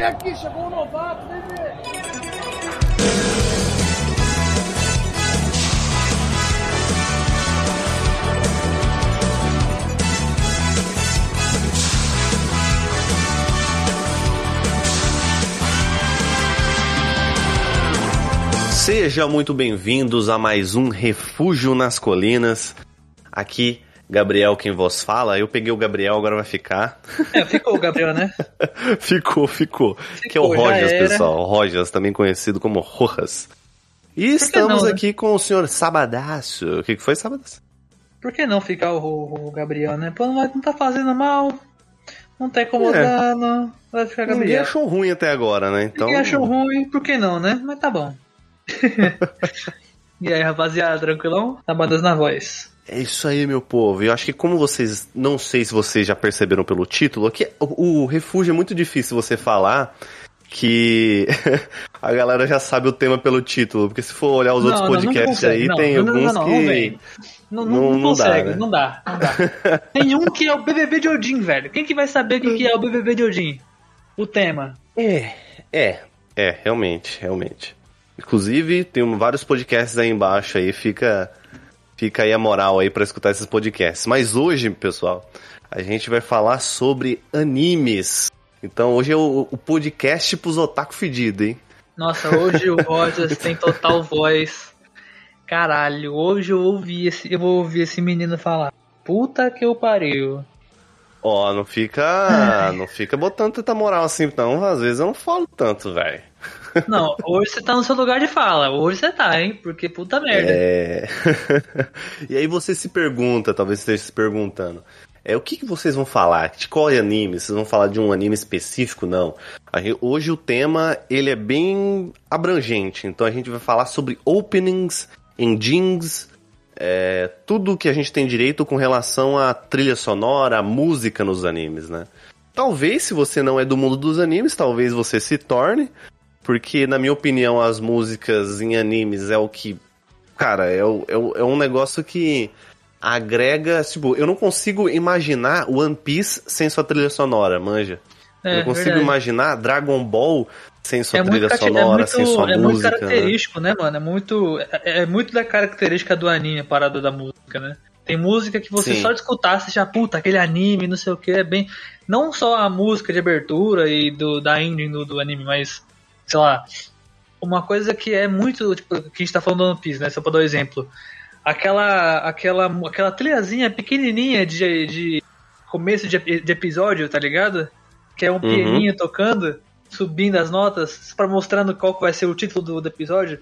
Vem aqui, chegou um novato, vem ver. Sejam muito bem-vindos a mais um Refúgio nas Colinas. Aqui, Gabriel quem vos fala. Eu peguei o Gabriel, agora vai ficar. É, ficou o Gabriel, né? ficou, ficou, Que é o Ficou, Rojas, pessoal. O Rojas, também conhecido como Rojas. E estamos não, né? aqui com o senhor Sabadaço. O que, foi, Sabadaço? Por que não ficar o, o Gabriel, né? Pô, não, não tá fazendo mal, não tá incomodando, vai ficar Ninguém Gabriel. achou ruim até agora, né? Então, Ninguém achou ruim, por que não, né? Mas tá bom. e aí, rapaziada, tranquilão? Tabadas na voz. É isso aí, meu povo. Eu acho que como vocês, não sei se vocês já perceberam pelo título, aqui o, o refúgio é muito difícil você falar que a galera já sabe o tema pelo título, porque se for olhar os outros Não, não, não podcasts consegue. aí, Não, tem não, não, alguns não, não que. Não, não, Não- não não dá, consegue, né? não dá, não dá. Tem um que é o BBB de Odin, velho. Quem que vai saber o que, que é o BBB de Odin? O tema. É, é, é, realmente, realmente. Inclusive, tem vários podcasts aí embaixo aí, fica fica aí a moral aí pra escutar esses podcasts. Mas hoje, pessoal, a gente vai falar sobre animes. Então hoje é o, o podcast pros otaku fedido, hein? Nossa, hoje o Rogers tem total voz. Caralho, hoje eu ouvi esse, eu vou ouvir esse menino falar. Puta que eu pariu. Ó, não fica, não fica botando tanta moral assim, não. Às vezes eu não falo tanto, velho. Não, hoje você tá no seu lugar de fala. Hoje você tá, hein? Porque puta merda. É. e aí você se pergunta, talvez esteja se perguntando, é o que, que vocês vão falar? De qual anime? Vocês vão falar de um anime específico? Não. Gente- hoje o tema ele é bem abrangente, então a gente vai falar sobre openings, endings, é, tudo que a gente tem direito com relação à trilha sonora, à música nos animes, né? Talvez, se você não é do mundo dos animes, talvez você se torne, porque, na minha opinião, as músicas em animes é o que. Cara, é, o- é, o- é um negócio que agrega. Tipo, eu não consigo imaginar One Piece sem sua trilha sonora, manja. eu É, não consigo verdade. imaginar Dragon Ball sem sua É muito, trilha cate- é sonora, muito, sem sua é muito música. né? característico, né? mano? É muito, é, é muito da característica do anime, a parada da música, né? Tem música que você Sim. só de escutar, você já, puta, aquele anime, não sei o que, é bem. Não só a música de abertura e do, da ending do, do anime, mas, sei lá, uma coisa que é muito, tipo, que a gente tá falando do One Piece, né? Só pra dar um exemplo. Aquela, aquela, aquela trilhazinha pequenininha de, de começo de, de episódio, tá ligado? Que é um pianinho tocando, subindo as notas, pra mostrando qual vai ser o título do, do episódio.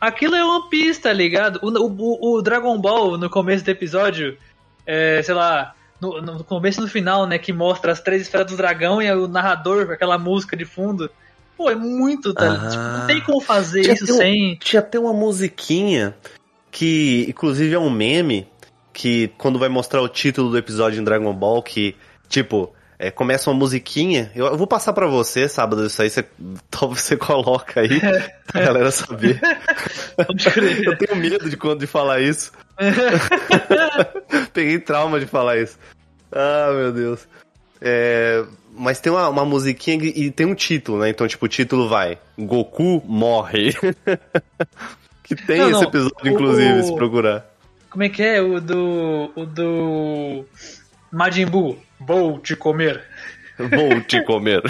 Aquilo é One Piece, tá ligado? O, o, o Dragon Ball, no começo do episódio, é, sei lá, no, no começo e no final, né, que mostra as três esferas do dragão e o narrador aquela música de fundo. Pô, é muito, tá? Ah. Tipo, não tem como fazer isso um- sem. Tinha até uma musiquinha que, inclusive, é um meme que quando vai mostrar o título do episódio em Dragon Ball, que, tipo, é, começa uma musiquinha. Eu, eu vou passar pra você, sábado, isso aí você, talvez você coloca aí pra galera saber. Eu tenho medo de quando de falar isso. Peguei trauma de falar isso. Ah, meu Deus. É, mas tem uma, uma musiquinha e tem um título, né? Então, tipo, o título vai: Goku morre. que tem Não, esse não. episódio, O- inclusive, o- se procurar. Como é que é o do. O do. Majin Buu? Vou te comer. Vou te comer.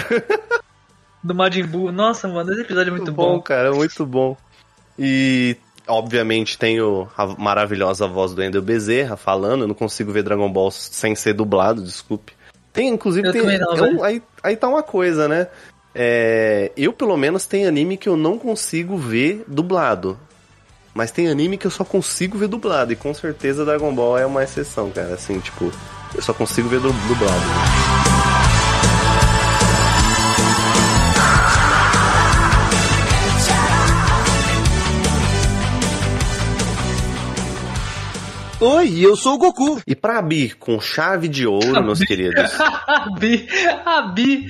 Do Majin Buu. Nossa, mano, esse episódio é muito bom. cara, muito bom. E, obviamente, tem o, a maravilhosa voz do Ender Bezerra falando. Eu não consigo ver Dragon Ball sem ser dublado, desculpe. Tem, inclusive, Eu tem, não, velho. aí, aí tá uma coisa, né? É, eu, pelo menos, tem anime que eu não consigo ver dublado. Mas tem anime que eu só consigo ver dublado. E com certeza Dragon Ball é uma exceção, cara. Assim, tipo, eu só consigo ver du- dublado. Oi, eu sou o Goku. E pra abrir com chave de ouro, meus queridos. A Bi. A Bi.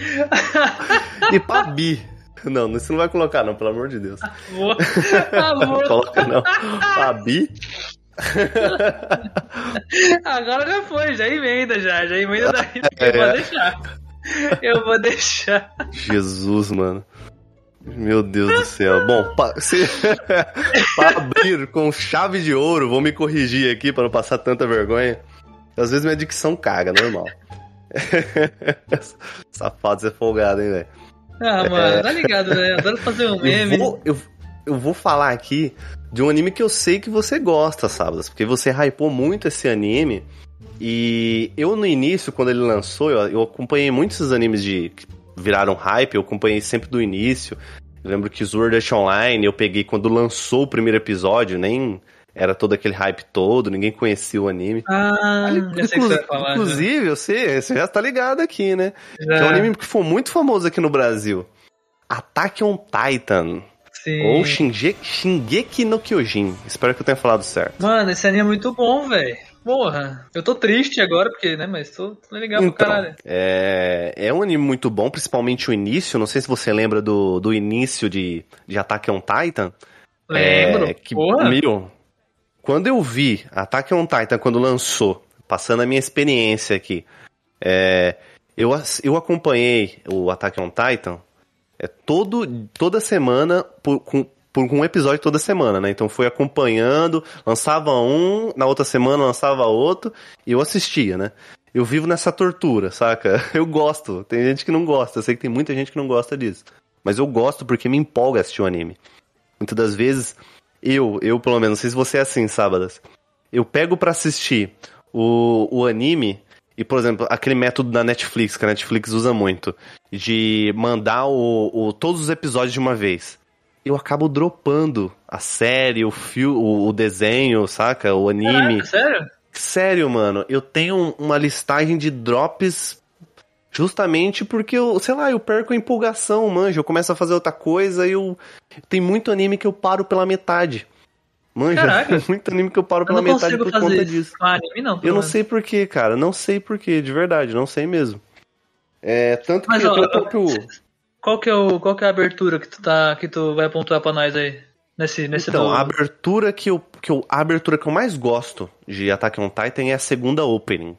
E pra Bi. Não, isso não vai colocar, não, pelo amor de Deus. Amor. Não Amor. coloca, não. Pra Bi. Agora já foi, já emenda já. Já emenda daí. É. Pode deixar. Eu vou deixar. Jesus, mano. Meu Deus do céu. Bom, para abrir com chave de ouro, vou me corrigir aqui para não passar tanta vergonha. Às vezes minha dicção caga, normal. Safado, você é folgado, hein, velho? Ah, mano, tá ligado, né? Adoro fazer um meme. Eu vou, eu, eu vou falar aqui de um anime que eu sei que você gosta, Sábadas, porque você hypou muito esse anime. E eu, no início, quando ele lançou, eu, eu acompanhei muitos esses animes de viraram hype, eu acompanhei sempre do início. Eu lembro que Sword Art Online eu peguei quando lançou o primeiro episódio, nem era todo aquele hype todo, ninguém conhecia o anime. Ah, já sei o que você vai falar. já. Inclusive, você, você já tá ligado aqui, né? Já. Que é um anime que foi muito famoso aqui no Brasil. Attack on Titan. Sim. Ou Shinge, Shingeki no Kyojin. Espero que eu tenha falado certo. Mano, esse anime é muito bom, velho. Porra, eu tô triste agora, porque, né, mas tô, tô legal pro Então, caralho. é, é um anime muito bom, principalmente o início. Não sei se você lembra do, do início de, de Attack on Titan. Lembro, É, que, porra. meu, quando eu vi Attack on Titan quando lançou, passando a minha experiência aqui, é, eu, eu acompanhei o Attack on Titan é, todo, toda semana por, com, por um episódio toda semana, né? Então fui acompanhando, lançava um, na outra semana lançava outro, e eu assistia, né? Eu vivo nessa tortura, saca? Eu gosto. Tem gente que não gosta, eu sei que tem muita gente que não gosta disso. Mas eu gosto porque me empolga assistir o anime. Muitas das vezes, eu, eu pelo menos, não sei se você é assim, sábadas. Eu pego pra assistir o, o anime e, por exemplo, aquele método da Netflix, que a Netflix usa muito, de mandar o, o- todos os episódios de uma vez. Eu acabo dropando a série, o, fio, o, o desenho, saca? O anime. Caraca, sério? Sério, mano, eu tenho uma listagem de drops justamente porque eu, sei lá, eu perco a empolgação, manja. Eu começo a fazer outra coisa e eu. Tem muito anime que eu paro pela metade. Manja, Caraca. muito anime que eu paro Eu pela metade por fazer conta isso disso. anime, não. Eu não sei porquê, cara. Não sei porquê, de verdade, não sei mesmo. É, tanto Mas, que ó, até o próprio. Qual que, é o, qual que é a abertura que tu, tá, que tu vai pontuar pra nós aí? Nesse, nesse Então, a abertura que eu, que eu. A abertura que eu mais gosto de Attack on Titan é a segunda opening.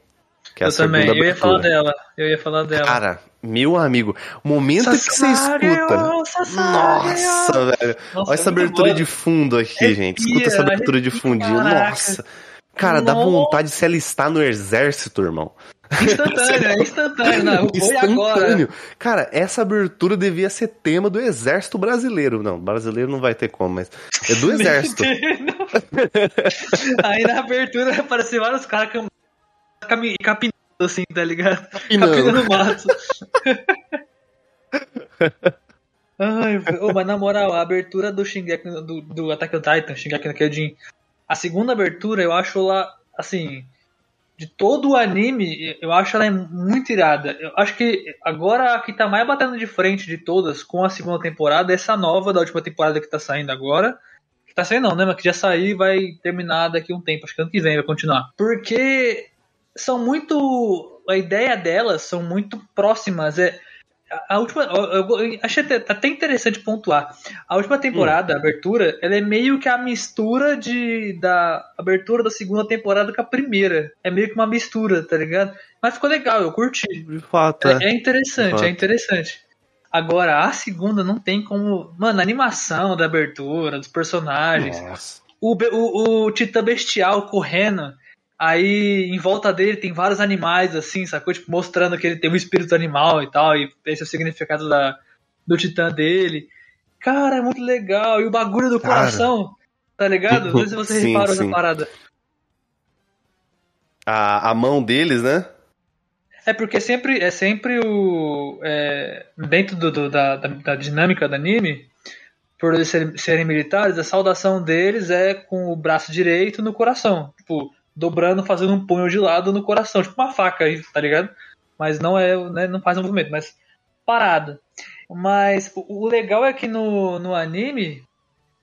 Que é a Eu também, segunda eu ia abertura. falar dela. Eu ia falar dela. Cara, meu amigo, momento que você escuta. Sasageo. Nossa, velho. Nossa, Olha essa é abertura boa. de fundo aqui, gente. Escuta essa Arrepia, abertura de fundinho. Nossa. Cara, dá Nossa. vontade de se alistar no exército, irmão. Instantâneo, é instantâneo. Não, foi agora. Instantâneo. Cara, essa abertura devia ser tema do exército brasileiro. Não, brasileiro não vai ter como, mas é do exército. Aí na abertura aparecem vários caras cam- cami- capinando assim, tá ligado? Capinando. Capinando no mato. Ai, ô, mas na moral, a abertura do Shingeki, do, do Attack on Titan, Shingeki no Kyojin, a segunda abertura eu acho lá, assim, de todo o anime, eu acho ela muito irada. Eu acho que agora a que tá mais batendo de frente de todas com a segunda temporada é essa nova da última temporada que tá saindo agora. Que tá saindo não, né? Mas que já saiu e vai terminar daqui a um tempo. Acho que ano que vem vai continuar. Porque são muito. A ideia delas são muito próximas. É, a, última. Eu, eu- achei até, até interessante pontuar. A última temporada, a abertura, ela é meio que a mistura de, da abertura da segunda temporada com a primeira. É meio que uma mistura, tá ligado? Mas ficou legal, eu curti. De fato, é. É, é interessante, Fato. é interessante. Agora, a segunda não tem como. Mano, a animação da abertura, dos personagens. Nossa. O, o, o Titã Bestial correndo. Aí em volta dele tem vários animais, assim, sacou? Tipo, mostrando que ele tem um espírito animal e tal. E esse é o significado da, do Titã dele. Cara, é muito legal. E o bagulho do Cara. coração, tá ligado? Não sei se você Sim, reparou sim. nessa parada. A, a mão deles, né? É porque sempre é sempre o é, dentro do, do- da, da, da dinâmica do anime, por eles serem, serem militares, a saudação deles é com o braço direito no coração, tipo dobrando, fazendo um punho de lado no coração, tipo uma faca aí, tá ligado? Mas não é, né, não faz um movimento, mas parado. Mas o, legal é que no, no anime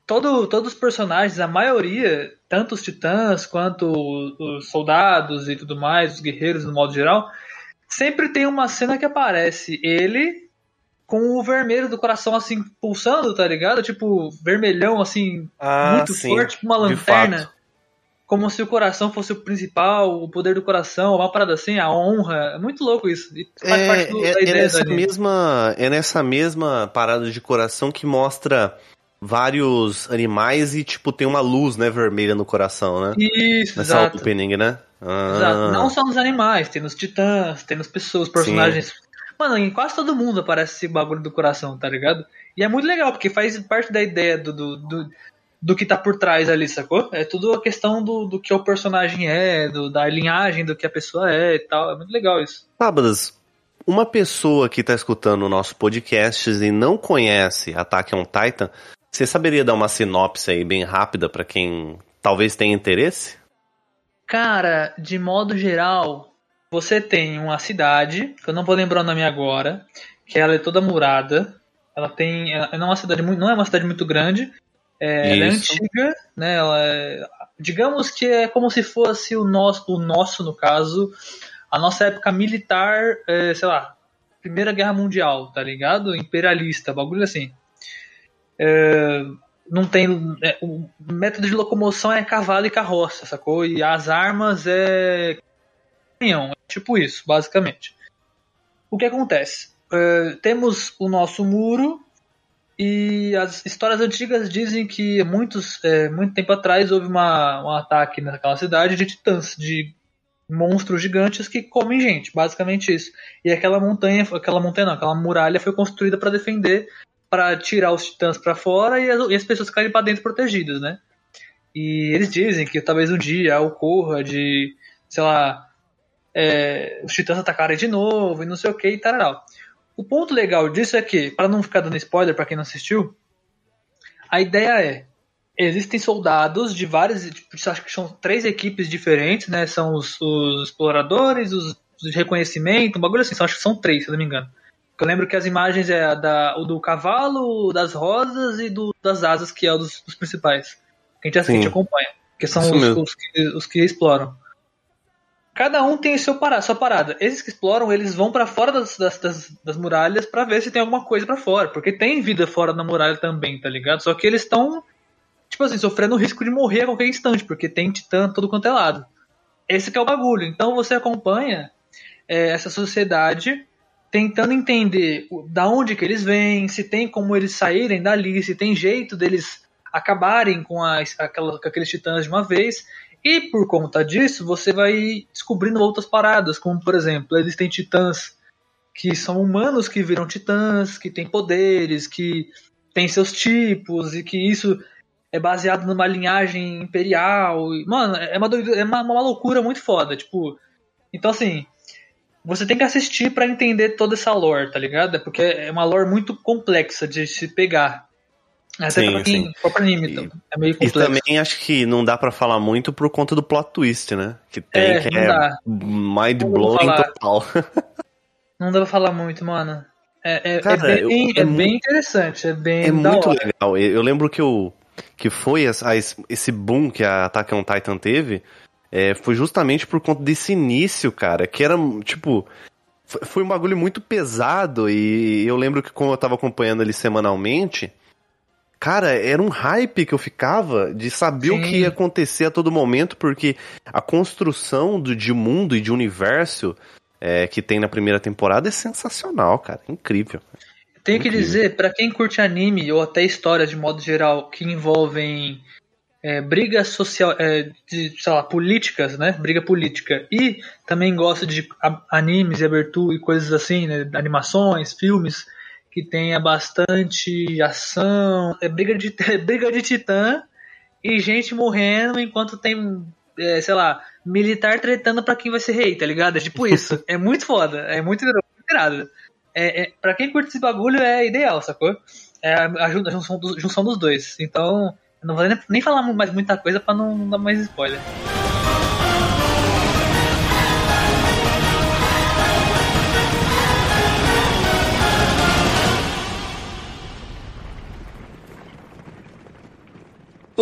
todo, todos os personagens, a maioria, tanto os titãs quanto os, os soldados e tudo mais, os guerreiros no modo geral, sempre tem uma cena que aparece ele com o vermelho do coração assim pulsando, tá ligado? Tipo, vermelhão assim, Ah, muito sim. forte, tipo uma lanterna. Como se o coração fosse o principal, o poder do coração, uma parada assim, a honra. É muito louco isso. E faz parte do, É, da é, ideia nessa mesma, é nessa mesma parada de coração que mostra vários animais e, tipo, tem uma luz, né, vermelha no coração, né? Isso, Nessa exato. opening, né? Ah, Exato. Não só nos animais, tem nos titãs, tem nas pessoas, personagens. Mano, em quase todo mundo aparece esse bagulho do coração, tá ligado? E é muito legal, porque faz parte da ideia do, do, do, do que tá por trás ali, sacou? É tudo a questão do, do que o personagem é, do, da linhagem do que a pessoa é e tal. É muito legal isso. Sábadas, uma pessoa que tá escutando o nosso podcast e não conhece Attack on Titan, você saberia dar uma sinopse aí bem rápida pra quem talvez tenha interesse? Cara, de modo geral, você tem uma cidade, que eu não vou lembrar o nome agora, que ela é toda murada. Ela tem. Ela não é uma cidade muito, não é uma cidade muito grande. É, ela é antiga, né? Ela é- digamos que é como se fosse o nosso, o nosso, no caso, a nossa época militar, é, sei lá, Primeira Guerra Mundial, tá ligado? Imperialista, bagulho assim. É, não tem. é, o método de locomoção é cavalo e carroça, sacou? E as armas é. canhão. É tipo isso, basicamente. O que acontece? É, temos o nosso muro e as histórias antigas dizem que muitos, é, muito tempo atrás houve uma, um ataque naquela cidade de titãs, de monstros gigantes que comem gente, basicamente isso. E aquela montanha, aquela montanha não, aquela muralha foi construída para defender, para tirar os titãs para fora e as, e as pessoas ficarem para dentro protegidas, né? E eles dizem que talvez um dia ocorra de, sei lá, é, os titãs atacarem de novo e não sei o que e tal. O ponto legal disso é que, para não ficar dando spoiler para quem não assistiu, a ideia é existem soldados de várias, tipo, acho que são três equipes diferentes, né? São os, os exploradores, os, os de reconhecimento, um bagulho assim, só, acho que são três, se eu não me engano. Eu lembro que as imagens é da, o do cavalo, o das rosas e do das asas, que é o dos, dos principais. Que a gente, a gente acompanha. Que são os, os que, os que exploram. Cada um tem seu parada, sua parada. Esses que exploram, eles vão pra fora das, das, das, das muralhas pra ver se tem alguma coisa pra fora. Porque tem vida fora da muralha também, tá ligado? Só que eles estão, tipo assim, sofrendo o risco de morrer a qualquer instante, porque tem titã todo quanto é lado. Esse é o bagulho. Então você acompanha é, essa sociedade tentando entender da onde que eles vêm, se tem como eles saírem dali, se tem jeito deles acabarem com, as, aquela, com aqueles titãs de uma vez. E por conta disso, você vai descobrindo outras paradas, como por exemplo, existem titãs que são humanos que viram titãs, que têm poderes, que têm seus tipos, e que isso é baseado numa linhagem imperial. E, mano, é uma, doido- é uma, uma loucura muito foda. Tipo, então assim, você tem que assistir pra entender toda essa lore, tá ligado? É porque é uma lore muito complexa de se pegar. Até Sim, pra quem sim. pra anime, E- então, é meio E complexo. também acho que não dá pra falar muito por conta do plot twist, né? Que tem, É, que é dá. mind Não vou blowing falar. total. Não dá pra falar muito, mano. É, é- é Cara, eu- bem, é é mu- bem interessante, é bem É muito hora. legal. Eu eu lembro que, eu, que foi essa- esse boom que a Attack on Titan teve, é, foi justamente por conta desse início, cara, que era, tipo, foi- foi um bagulho muito pesado e eu lembro que como eu tava acompanhando ele semanalmente, cara, era um hype que eu ficava de saber o Sim. que ia acontecer a todo momento, porque a construção do, de mundo e de universo é, que tem na primeira temporada é sensacional, cara, incrível. Tenho que Incrível. dizer, pra quem curte anime ou até histórias de modo geral que envolvem é, brigas social, é, de, sei lá, políticas, né? Briga política. E também gosta de animes e abertura e coisas assim, né? Animações, filmes que tenha bastante ação, é briga de é briga de titã e gente morrendo enquanto tem, é, sei lá, militar tretando pra quem vai ser rei, tá ligado? É tipo isso. é muito foda, é muito irado. É, é, pra quem curte esse bagulho é ideal, sacou? É a, a jun- a junção, dos, junção dos dois. Então, não vou nem, nem falar mais muita coisa pra não, não dar mais spoiler.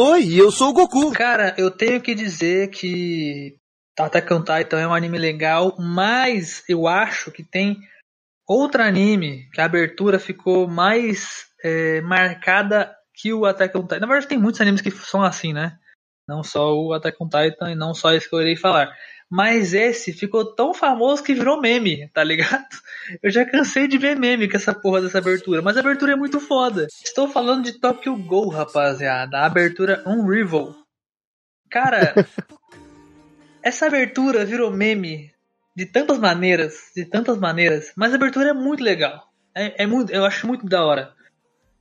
Oi, eu sou o Goku. Cara, eu tenho que dizer que Attack on Titan é um anime legal, mas eu acho que tem outro anime que a abertura ficou mais é, marcada que o Attack on Titan. Na verdade, tem muitos animes que são assim, né? Não só o Attack on Titan e não só esse que eu irei falar. Mas esse ficou tão famoso que virou meme, tá ligado? Eu já cansei de ver meme com essa porra dessa abertura, mas a abertura é muito foda. Estou falando de Tokyo Go, rapaziada. A abertura Unrival. Cara, essa abertura virou meme de tantas maneiras, de tantas maneiras, mas a abertura é muito legal. É, é muito, eu acho muito da hora.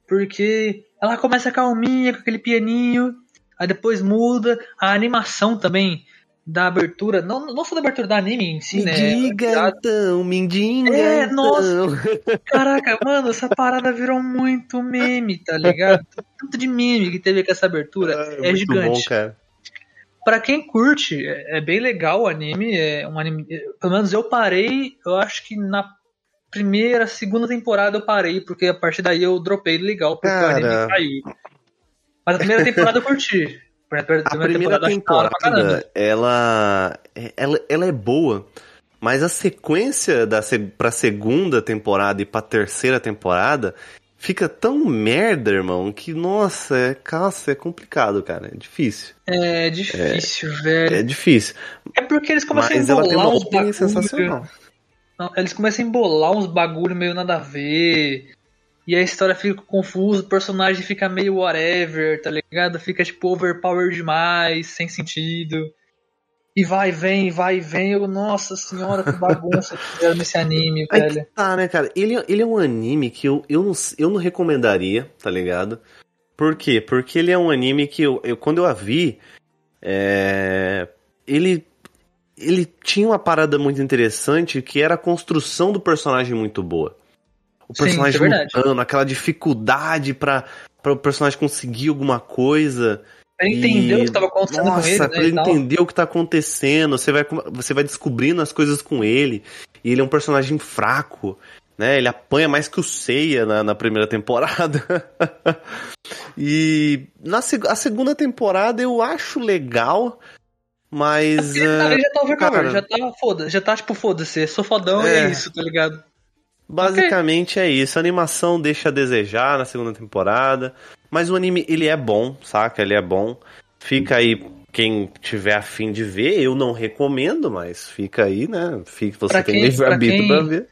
Porque ela começa calminha com aquele pianinho, aí depois muda, a animação também da abertura, não, não só da abertura da anime em si, me né? Diga então, É, então. nossa. Caraca, mano, essa parada virou muito meme, tá ligado? Tanto de meme que teve com essa abertura Ah, é gigante. bom, cara. Pra quem curte, é, é bem legal o anime. É um anime. é, Pelo menos eu parei, eu acho que na primeira, segunda temporada eu parei, porque a partir daí eu dropei legal, porque o Cara. anime caiu. Mas a primeira temporada eu curti. A primeira, A primeira eu acho da hora pra caramba. temporada, ela, ela, ela é boa, mas a sequência da, pra segunda temporada e pra terceira temporada fica tão merda, irmão, que, nossa, é, nossa, é complicado, cara. É difícil. É difícil, velho. É difícil. É porque eles começam Mas a ela tem embolar uma uns bagulho. sensacional. Não, eles começam a embolar uns bagulho meio nada a ver. E a história fica confusa, o personagem fica meio whatever, tá ligado? Fica tipo overpower demais, sem sentido. E vai vem, vai vem. Eu, nossa senhora, que bagunça que fizeram nesse anime, Aí velho. tá, né, cara? Ele, ele é um anime que eu, eu, não, eu não recomendaria, tá ligado? Por quê? Porque ele é um anime que eu, eu quando eu a vi, é, ele, ele tinha uma parada muito interessante que era a construção do personagem muito boa. O Sim, personagem isso é lutando, aquela dificuldade pra, pra o personagem conseguir alguma coisa. Ele entendeu E- o que tava acontecendo Nossa, com ele, né? pra ele e tal. entender o que tá acontecendo, você vai, você vai descobrindo as coisas com ele. E ele é um personagem fraco, né? Ele apanha mais que o Seiya na, na primeira temporada. e na a segunda temporada eu acho legal, mas. Ele, eh, ele já tá overpower, cara. já tá foda, já tá tipo foda-se, sou fodão e É. é isso, tá ligado? Basicamente é isso. A animação deixa a desejar na segunda temporada. Mas o anime, ele é bom, saca? Ele é bom. Fica aí, quem tiver afim de ver, eu não recomendo, mas fica aí, né? Fica, você Pra tem quem- livre-arbítrio pra pra, quem- ver.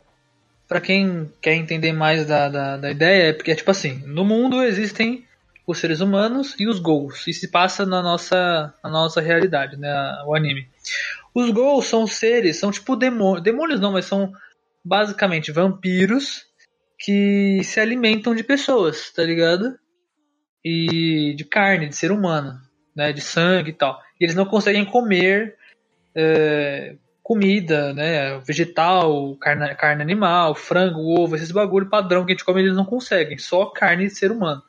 Pra quem quer entender mais da, da, da ideia, é porque, tipo assim, no mundo existem os seres humanos e os ghouls, e se passa na nossa, na nossa realidade, né, o anime. Os ghouls são seres, são tipo demônios, demônios não, mas são basicamente vampiros que se alimentam de pessoas, tá ligado? E de carne, de ser humano, né, de sangue e tal. E eles não conseguem comer é, comida, né, vegetal, carne, carne animal, frango, ovo, esses bagulho padrão que a gente come eles não conseguem, só carne de ser humano.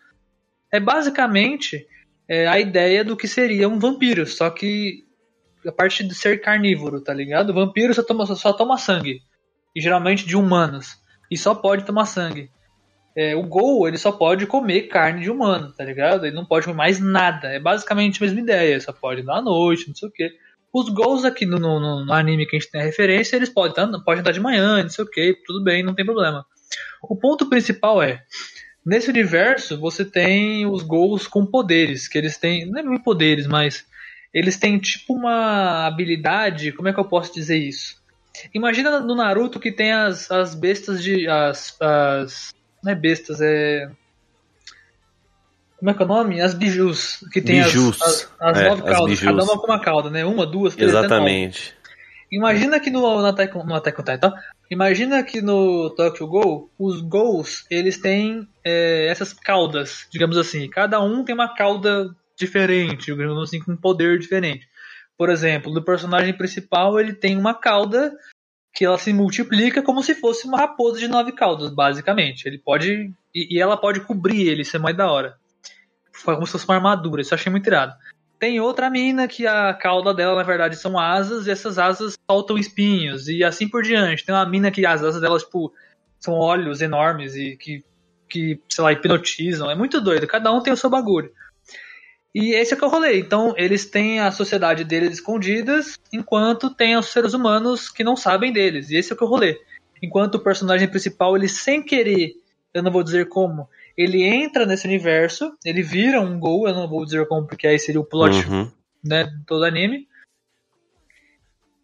É basicamente é, a ideia do que seria um vampiro, só que a parte de ser carnívoro, tá ligado? Vampiro só toma, só toma sangue, e geralmente de humanos, e só pode tomar sangue. É, o Gol, ele só pode comer carne de humano, tá ligado? Ele não pode comer mais nada. É basicamente a mesma ideia. Só pode dar à noite, não sei o quê. Os gols aqui no, no- no anime que a gente tem a referência, eles podem estar podem estar de manhã, não sei o que, tudo bem, não tem problema. O ponto principal é, nesse universo você tem os gols com poderes, que eles têm, não é poderes, mas eles têm tipo uma habilidade, como é que eu posso dizer isso? Imagina no Naruto que tem as, as bestas de. As, as. Não é bestas, é. Como é que é o nome? As bijus. Que tem as- Bijus. as, as, É, nove as caudas. Cada uma com uma cauda, né? Uma, duas, três. Exatamente. Imagina que no, no, Attack, no Attack on Titan, imagina que no Tokyo Ghoul, os Ghouls, eles têm é, essas caudas, digamos assim. Cada um tem uma cauda diferente, digamos assim, com um poder diferente. Por exemplo, no personagem principal, ele tem uma cauda que ela se multiplica como se fosse uma raposa de nove caudas, basicamente. Ele pode. E, ela pode cobrir ele, isso é mais da hora. Foi como se fosse uma armadura, isso eu achei muito irado. Tem outra mina que a cauda dela, na verdade, são asas, e essas asas soltam espinhos, e assim por diante. Tem uma mina que as asas dela, tipo, são olhos enormes e que, que, sei lá, hipnotizam. É muito doido, cada um tem o seu bagulho. E esse é que eu rolei. Então, eles têm a sociedade deles escondidas, enquanto tem os seres humanos que não sabem deles. E esse é o que eu rolei. Enquanto o personagem principal, ele sem querer, eu não vou dizer como, ele entra nesse universo, ele vira um gol, eu não vou dizer como, porque aí seria o plot Uhum. né, todo anime.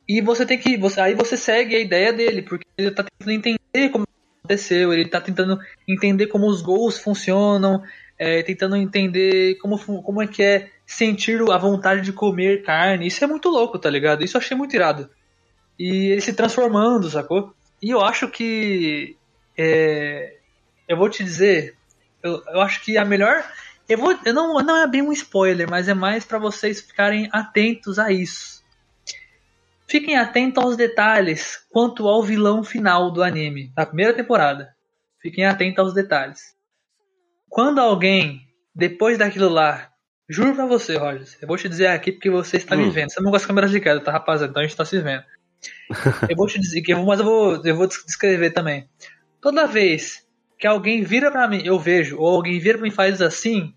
E você tem que. Você, aí você segue a ideia dele, porque ele tá tentando entender como aconteceu, ele tá tentando entender como os gols funcionam, é, tentando entender como, como é que é sentir a vontade de comer carne. Isso é muito louco, tá ligado? Isso eu achei muito irado. E ele se transformando, sacou? E eu acho que. É, eu vou te dizer. Eu, eu acho que a melhor. Eu vou, eu não, não é bem um spoiler, mas é mais para vocês ficarem atentos a isso. Fiquem atentos aos detalhes quanto ao vilão final do anime, da primeira temporada. Fiquem atentos aos detalhes. Quando alguém, depois daquilo lá, juro pra você, Rogers, eu vou te dizer aqui porque você está hum. me vendo. Você não gosta de câmeras de queda, tá, rapaziada? Então a gente tá se vendo. eu vou te dizer que, mas eu vou, eu vou descrever também. Toda vez que alguém vira para mim, eu vejo, ou alguém vira para mim e faz assim,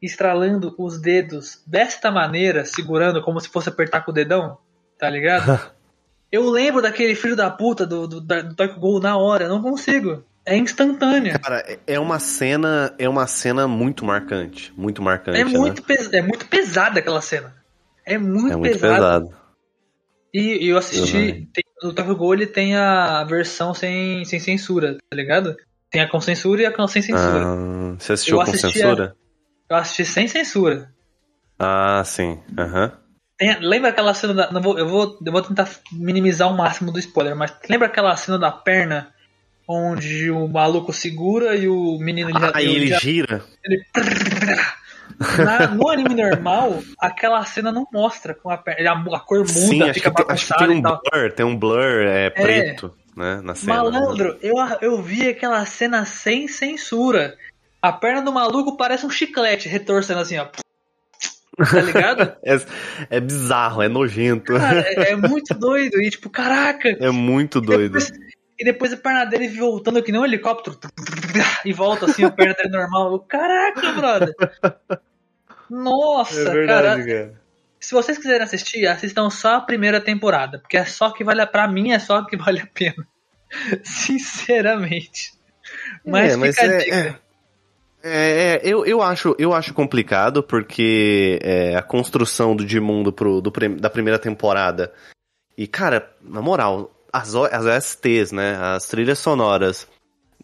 estralando os dedos desta maneira, segurando como se fosse apertar com o dedão, tá ligado? eu lembro daquele filho da puta do, do, do Ghoul na hora, não consigo. É instantânea. Cara, é uma cena, é uma cena muito marcante, muito marcante. É muito, né? é muito pesada aquela cena. É muito, é muito pesado. E, e eu assisti, tem, no Tokyo Ghoul ele tem a versão sem, sem censura, tá ligado? Tem a com censura e a com sem censura. Ah, você assistiu eu com censura? A, eu assisti sem censura. Ah, sim. Aham. Uhum. lembra aquela cena da. Não vou, eu, vou, eu vou tentar minimizar o máximo do spoiler, mas lembra aquela cena da perna onde o maluco segura e o menino já. Aí ele, já, gira. Ele. Na, no anime normal, aquela cena não mostra com a, a, a cor muda, Sim, fica que, acho que tem um blur, tem um blur é, é, preto, né, na cena. Malandro, eu, eu vi aquela cena sem censura. A perna do maluco parece um chiclete retorcendo assim, ó. Tá ligado? é, é bizarro, é nojento. Cara, é, é, muito doido. E tipo, caraca. É muito doido. Depois, e depois a perna dele voltando que nem um helicóptero. E volta assim, a perna dele normal. Caraca, brother. Nossa, é verdade, cara. cara. Se vocês quiserem assistir, assistam só a primeira temporada. Porque é só que vale. Pra mim, é só que vale a pena. Sinceramente. Mas, é, mas fica é, a dica. É. É, eu, eu, acho, eu acho complicado porque é, a construção do Dimundo pro, do, da primeira temporada. E, cara, na moral, as, as STs, né? As trilhas sonoras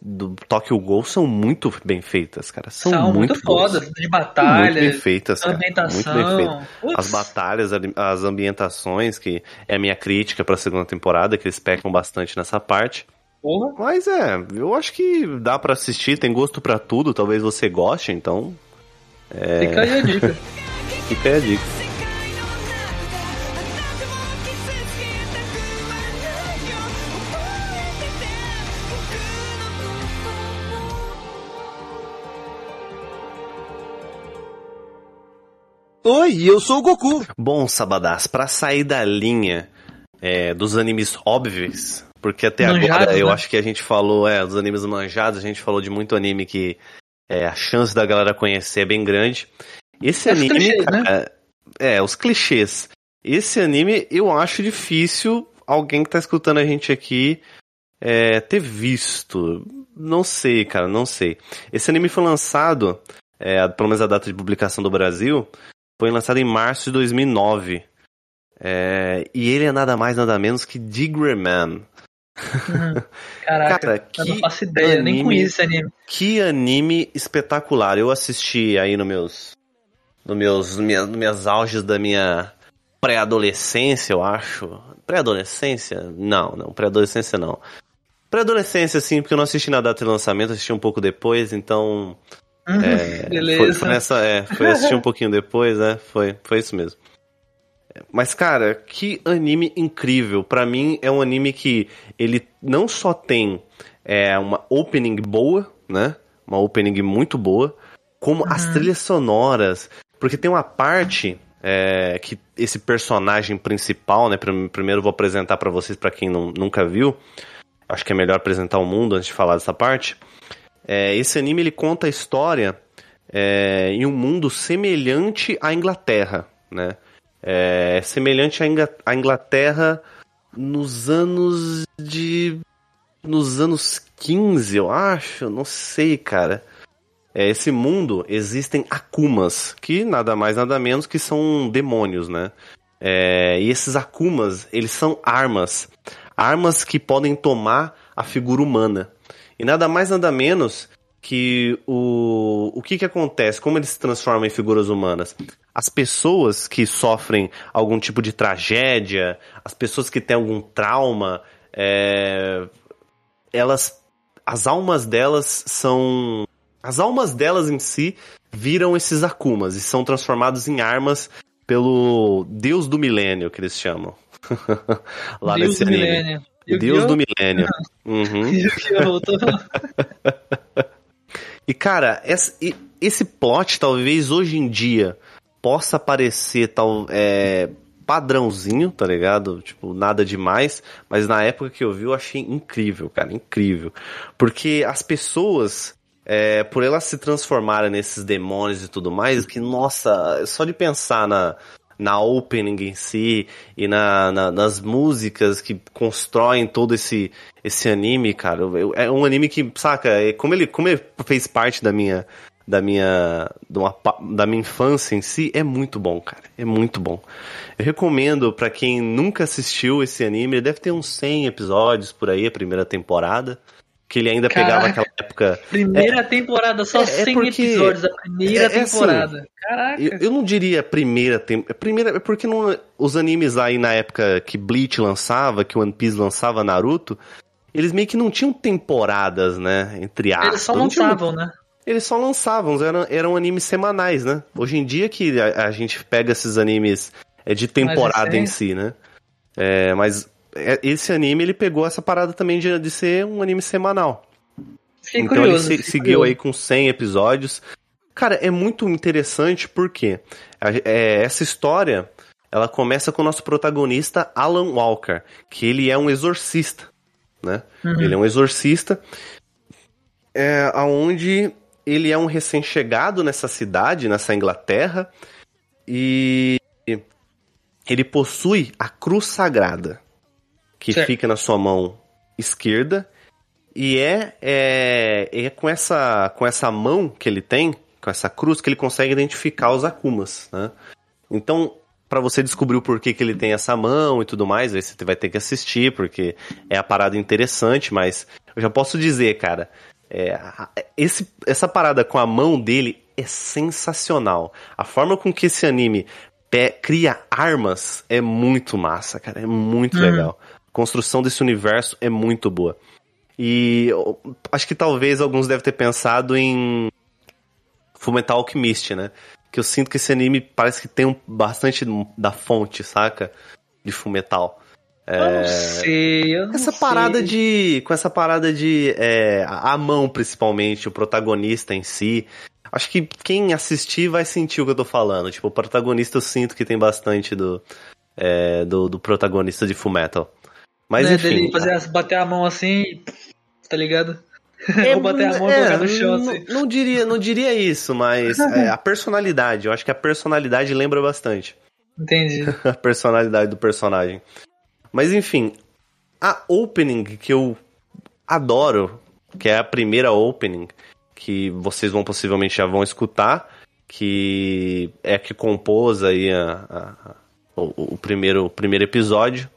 do Tokyo Ghoul são muito bem feitas, cara. São, são muito, muito fodas, de batalha, muito bem feitas, cara. Muito bem feitas. As batalhas, as ambientações, que é a minha crítica para a segunda temporada, que eles pecam bastante nessa parte. Porra. Mas é, eu acho que dá para assistir, tem gosto para tudo, talvez você goste, então. É... Fica aí a dica. Fica aí a dica. Oi, eu sou o Goku. Bom, Sabadás, para sair da linha é, dos animes óbvios, porque até manjados, agora eu né? acho que a gente falou, é, dos animes manjados, a gente falou de muito anime que é, a chance da galera conhecer é bem grande. Esse é anime, clichês, cara, né? é, os clichês. Esse anime eu acho difícil alguém que tá escutando a gente aqui é, ter visto. Não sei, cara, não sei. Esse anime foi lançado, é, pelo menos a data de publicação do Brasil, foi lançado em março de 2009. É, e ele é nada mais, nada menos que Diggerman. Caraca, Cara, que eu não faço ideia, anime, nem conheço esse anime. Que anime espetacular. Eu assisti aí no meus, no meus, no minha, no meus auges da minha pré-adolescência, eu acho. Pré-adolescência? Não, não, pré-adolescência não. Pré-adolescência, sim, porque eu não assisti na data de lançamento, assisti um pouco depois, então. É, Beleza. Foi, foi, nessa, é, foi assistir um pouquinho depois, né? Foi, foi isso mesmo. Mas, cara, que anime incrível. Para mim, é um anime que ele não só tem é, uma opening boa, né? Uma opening muito boa, como uhum. as trilhas sonoras. Porque tem uma parte é, que esse personagem principal, né? Primeiro vou apresentar para vocês, para quem não, nunca viu. Acho que é melhor apresentar o mundo antes de falar dessa parte. É, esse anime ele conta a história é, em um mundo semelhante à Inglaterra, né? É, semelhante à Inglaterra nos anos de. nos anos 15, eu acho, não sei, cara. é, esse mundo existem akumas, que nada mais nada menos que são demônios, né? É, e esses akumas, eles são armas. Armas que podem tomar a figura humana. E nada mais nada menos que o, o que, que acontece, como eles se transformam em figuras humanas. As pessoas que sofrem algum tipo de tragédia, as pessoas que têm algum trauma, é, elas, as almas delas são, as almas delas em si viram esses akumas e são transformados em armas pelo Deus do Milênio que eles chamam. Lá Deus nesse do anime. milênio. Deus do Milênio. Uhum. E cara, esse, esse plot talvez hoje em dia possa parecer tal é, padrãozinho, tá ligado? Tipo, nada demais, mas na época que eu vi eu achei incrível, cara, incrível. Porque as pessoas, é, por elas se transformarem nesses demônios e tudo mais, que nossa, só de pensar na, na opening em si e na, na- nas músicas que constroem todo esse, esse anime, cara. eu- É um anime que, saca, é como ele, como ele fez parte da minha da minha uma da minha infância em si, é muito bom, cara. É muito bom. Eu recomendo pra quem nunca assistiu esse anime, ele deve ter uns 100 episódios por aí, a primeira temporada, que ele ainda pegava Caraca. aquela época Primeira temporada, só É- é 100 porque- episódios, a primeira é- é assim, temporada. Caraca. Eu, eu não diria primeira temporada. Primeira, é porque não, os animes aí na época que Bleach lançava, que One Piece lançava Naruto, eles meio que não tinham temporadas, né? Entre aspas. Eles só lançavam, né? Eles só lançavam, eram, eram animes semanais, né? Hoje em dia que a, a gente pega esses animes é, de temporada em si, né? É, mas é, esse anime ele pegou essa parada também de, de ser um anime semanal. Fiquei Então curioso. ele se- seguiu curioso. aí com 100 episódios. Cara, é muito interessante porque a- é, essa história ela começa com o nosso protagonista Alan Walker, que ele é um exorcista, né? Uhum. Ele é um exorcista, é, aonde ele é um recém-chegado nessa cidade, nessa Inglaterra, e ele possui a cruz sagrada, que Certo. fica na sua mão esquerda, e é, é, é com, essa, com essa mão que ele tem, com essa cruz, que ele consegue identificar os Akumas, né? Então, pra você descobrir o porquê que ele tem essa mão e tudo mais, aí você vai ter que assistir, porque é a parada interessante, mas eu já posso dizer, cara, é, esse, essa parada com a mão dele é sensacional. A forma com que esse anime pe- cria armas é muito massa, cara, é muito Uhum. legal. Construção desse universo é muito boa. E acho que talvez alguns devem ter pensado em Fullmetal Alchemist, né? Que eu sinto que esse anime parece que tem um, bastante da fonte, saca? De Fullmetal. Eu não sei, eu não Essa sei. parada de. Com essa parada de. É, a a mão, principalmente, o protagonista em si. Acho que quem assistir vai sentir o que eu tô falando. Tipo, o protagonista eu sinto que tem bastante do. é, do, do protagonista de Fullmetal. Mas né, enfim. dele fazer bater a mão assim, tá ligado? É, Ou bater a mão e é, colocar no chão não, assim. não diria, não diria isso, mas é, a personalidade, eu acho que a personalidade lembra bastante Entendi. a personalidade do personagem. Mas enfim, a opening que eu adoro, que é a primeira opening, que vocês vão possivelmente já vão escutar, que é a que compôs aí a- a- a- o, o primeiro, o primeiro episódio.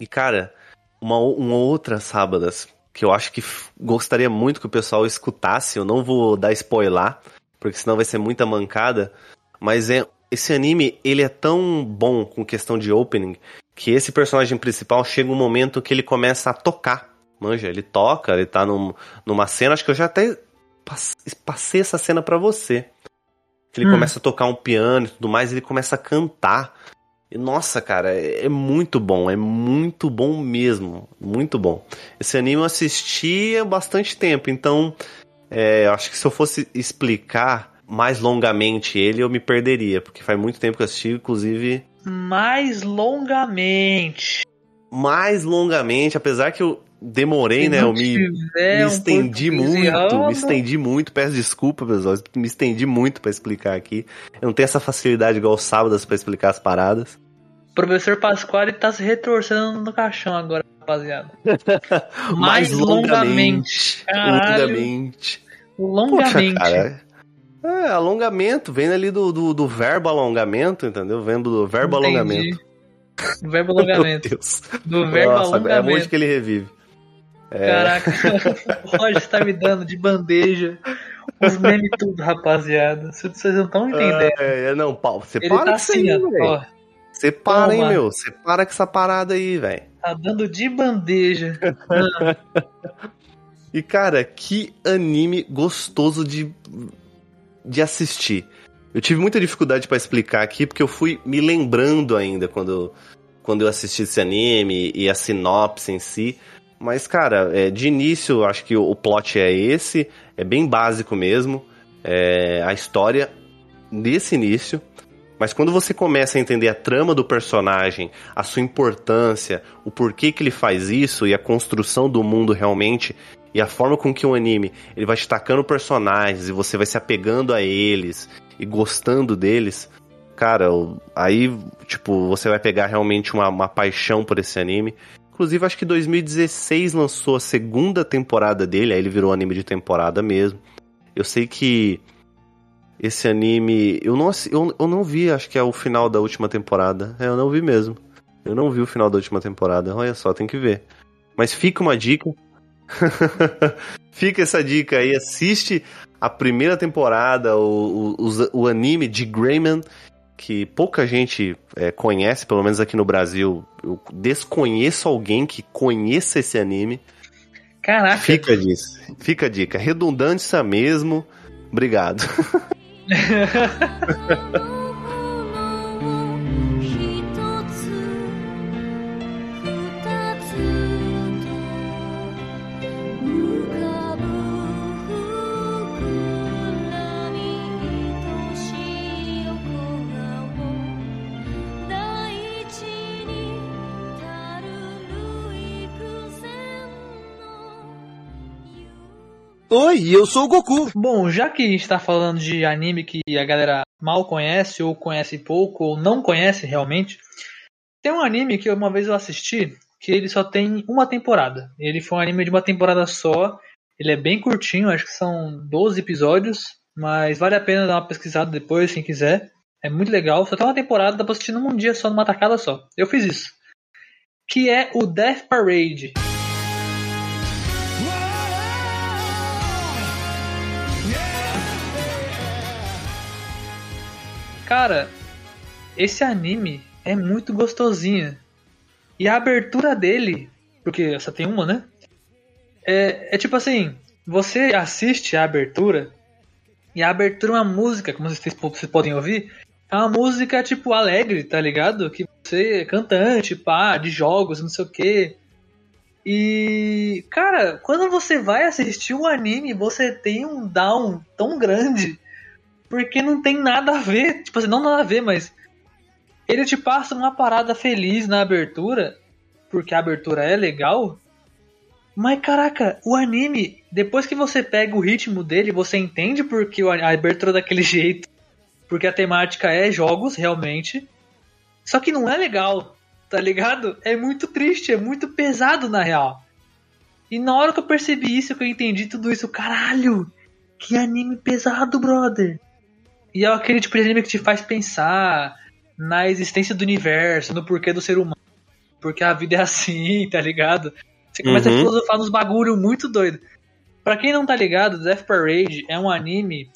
E cara, uma, uma outra sábadas que eu acho que gostaria muito que o pessoal escutasse, eu não vou dar spoiler, porque senão vai ser muita mancada, mas é esse anime, ele é tão bom com questão de opening, que esse personagem principal chega um momento que ele começa a tocar. Manja, ele toca, ele tá num, numa cena, acho que eu já até pass- passei essa cena pra você. Ele Hum. começa a tocar um piano e tudo mais, ele começa a cantar. E, nossa, cara, é, é muito bom, é muito bom mesmo, muito bom. Esse anime eu assisti há bastante tempo, então é, acho que se eu fosse explicar mais longamente ele, eu me perderia, porque faz muito tempo que eu assisti, inclusive Mais longamente. mais longamente, apesar que eu demorei, né? Eu me, me um estendi português muito, me estendi muito, peço desculpa, pessoal, me estendi muito pra explicar aqui. Eu não tenho essa facilidade igual os sábados pra explicar as paradas. O professor Pasquale tá se retorcendo no caixão agora, rapaziada. Mais Mais longamente. Longamente. Longamente. Poxa, cara, é, alongamento, vem ali do, do, do, verbo alongamento, entendeu? Vem do verbo Entendi. alongamento. Do verbo alongamento. Meu Deus. Do verbo Nossa, alongamento. É hoje que ele revive. É... Caraca, o Roger tá me dando de bandeja os memes tudo, rapaziada. Vocês não estão entendendo. É, não, Paulo, você ele para tá assim, ó. Você para, hein, meu. Você para com essa parada aí, velho. Tá dando de bandeja. e, cara, que anime gostoso de, de assistir. Eu tive muita dificuldade para explicar aqui, porque eu fui me lembrando ainda quando, quando eu assisti esse anime e a sinopse em si. Mas, cara, é, de início, acho que o, plot é esse, é bem básico mesmo. É, a história desse início. Mas quando você começa a entender a trama do personagem, a sua importância, o porquê que ele faz isso e a construção do mundo realmente, e a forma com que o anime ele vai destacando personagens e você vai se apegando a eles e gostando deles, cara, aí, tipo, você vai pegar realmente uma, uma paixão por esse anime. Inclusive, acho que 2016 lançou a segunda temporada dele, aí ele virou anime de temporada mesmo. Eu sei que esse anime. Eu não, eu, eu não vi, acho que é o final da última temporada. É, eu não vi mesmo. Eu não vi o final da última temporada. Olha só, tem que ver. Mas fica uma dica. fica essa dica aí. Assiste a primeira temporada, o, o, o, o anime de Greyman que pouca gente é, conhece, pelo menos aqui no Brasil. Eu desconheço alguém que conheça esse anime. Caraca. Fica disso. Fica a dica. Redundância mesmo. Obrigado. Oi, eu sou o Goku. Bom, já que está falando de anime que a galera mal conhece, ou conhece pouco, ou não conhece realmente, tem um anime que uma vez eu assisti que ele só tem uma temporada. Ele foi um anime de uma temporada só. Ele é bem curtinho, acho que são 12 episódios, mas vale a pena dar uma pesquisada depois, quem quiser. É muito legal. Só tem uma temporada, dá pra assistir num dia só, numa tacada só. Eu fiz isso. Que é o Death Parade. Cara, esse anime é muito gostosinho. E a abertura dele, porque só tem uma, né? É, é tipo assim, você assiste a abertura e a abertura é uma música, como vocês, vocês podem ouvir, é uma música tipo alegre, tá ligado? Que você é cantante, pá, de jogos, não sei o que. E, cara, quando você vai assistir o anime, você tem um down tão grande porque não tem nada a ver. Tipo assim, não nada a ver, mas. Ele te passa uma parada feliz na abertura. Porque a abertura é legal. Mas caraca, o anime, depois que você pega o ritmo dele, você entende porque a abertura é daquele jeito. Porque a temática é jogos, realmente. Só que não é legal, tá ligado? É muito triste, é muito pesado na real. E na hora que eu percebi isso, que eu entendi tudo isso, caralho, que anime pesado, brother. E é aquele tipo de anime que te faz pensar na existência do universo, no porquê do ser humano. Porque a vida é assim, tá ligado? Você começa uhum. a filosofar nos bagulho muito doido. Pra quem não tá ligado, Death Parade é um anime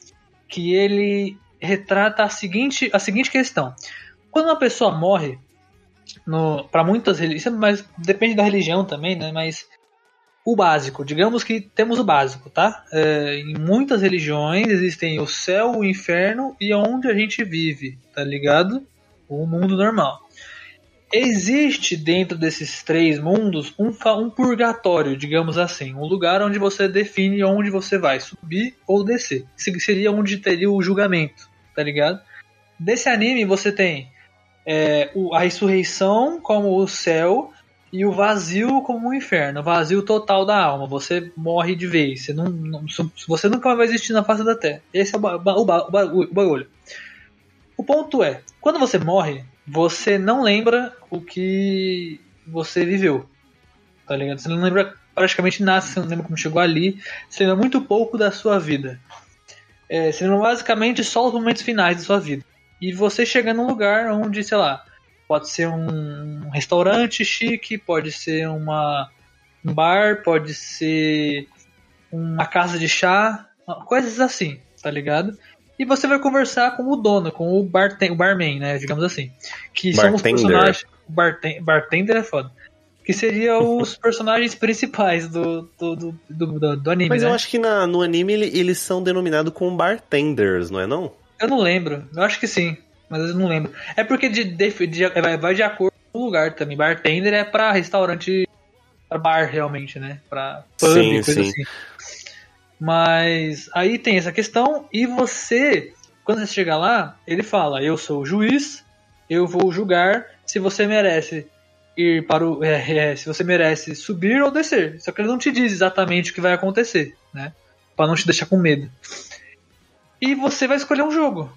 que ele retrata a seguinte, a seguinte questão. Quando uma pessoa morre, no, para muitas religiões, mas depende da religião também, né? Mas o básico. Digamos que temos o básico, tá? É, em muitas religiões existem o céu, o inferno e onde a gente vive, tá ligado? O mundo normal. Existe dentro desses três mundos um, um purgatório, digamos assim, um lugar onde você define onde você vai subir ou descer. Seria onde teria o julgamento, tá ligado? Desse anime você tem é, a ressurreição como o céu e o vazio como um inferno, o vazio total da alma. Você morre de vez, você, não, não você nunca vai existir na face da Terra. Esse é o, o, o, bagulho. O ponto é, quando você morre, você não lembra o que você viveu. Tá ligado? Você não lembra praticamente nasce, você não lembra como chegou ali, você lembra muito pouco da sua vida. É, você lembra basicamente só os momentos finais da sua vida. E você chega num lugar onde, sei lá, pode ser um restaurante chique, pode ser uma, um bar, pode ser uma casa de chá, coisas assim, tá ligado? E você vai conversar com o dono, com o, barten o barman, né, digamos assim. Que bartender. são os personagens... Barten bartender é foda que seria os personagens principais do, do, do, do, do anime. Mas né? eu acho que na, no anime eles são denominados como bartenders, não é não? Eu não lembro. Eu acho que sim, mas eu não lembro. É porque de, de, de, vai de acordo com o lugar também. Bartender é pra restaurante, pra bar realmente, né? Pra pub, sim, coisa sim. assim. Mas aí tem essa questão e você, quando você chega lá, ele fala: Eu sou o juiz, eu vou julgar se você merece ir para o. É, é, se você merece subir ou descer. Só que ele não te diz exatamente o que vai acontecer, né? Pra não te deixar com medo. E você vai escolher um jogo.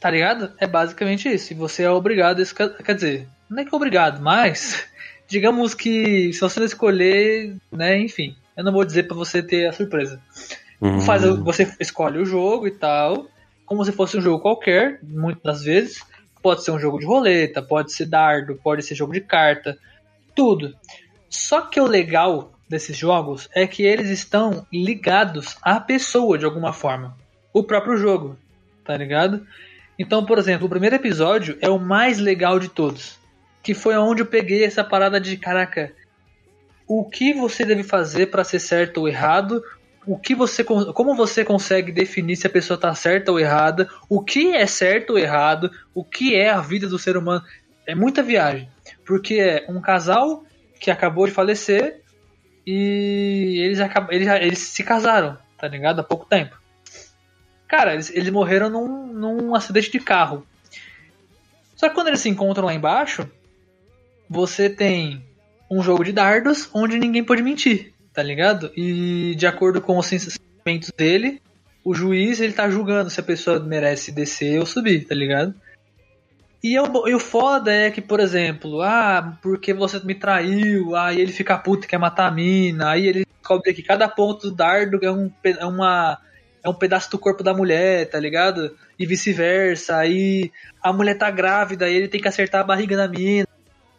Tá ligado? É basicamente isso. E você é obrigado. A, quer dizer, não é que é obrigado, mas. Digamos que se você não escolher, né, enfim. Eu não vou dizer para você ter a surpresa. Uhum. Faz, você escolhe o jogo e tal. Como se fosse um jogo qualquer, muitas das vezes. Pode ser um jogo de roleta, pode ser dardo, pode ser jogo de carta, tudo. Só que o legal desses jogos é que eles estão ligados à pessoa de alguma forma. O próprio jogo, tá ligado? Então, por exemplo, o primeiro episódio é o mais legal de todos. Que foi onde eu peguei essa parada de caraca. O que você deve fazer para ser certo ou errado? o que você como você consegue definir se a pessoa está certa ou errada, o que é certo ou errado, o que é a vida do ser humano. É muita viagem, porque é um casal que acabou de falecer e eles eles, eles se casaram, tá ligado? Há pouco tempo. Cara, eles, eles morreram num, num acidente de carro. Só que quando eles se encontram lá embaixo, você tem um jogo de dardos onde ninguém pode mentir tá ligado? E de acordo com os sentimentos dele, o juiz ele tá julgando se a pessoa merece descer ou subir, tá ligado? E, eu, e o foda é que, por exemplo, ah, porque você me traiu, aí ele fica puto quer matar a mina, aí ele descobre que cada ponto do dardo é, um, é, uma, é um pedaço do corpo da mulher, tá ligado? E vice-versa, aí a mulher tá grávida, aí ele tem que acertar a barriga da mina,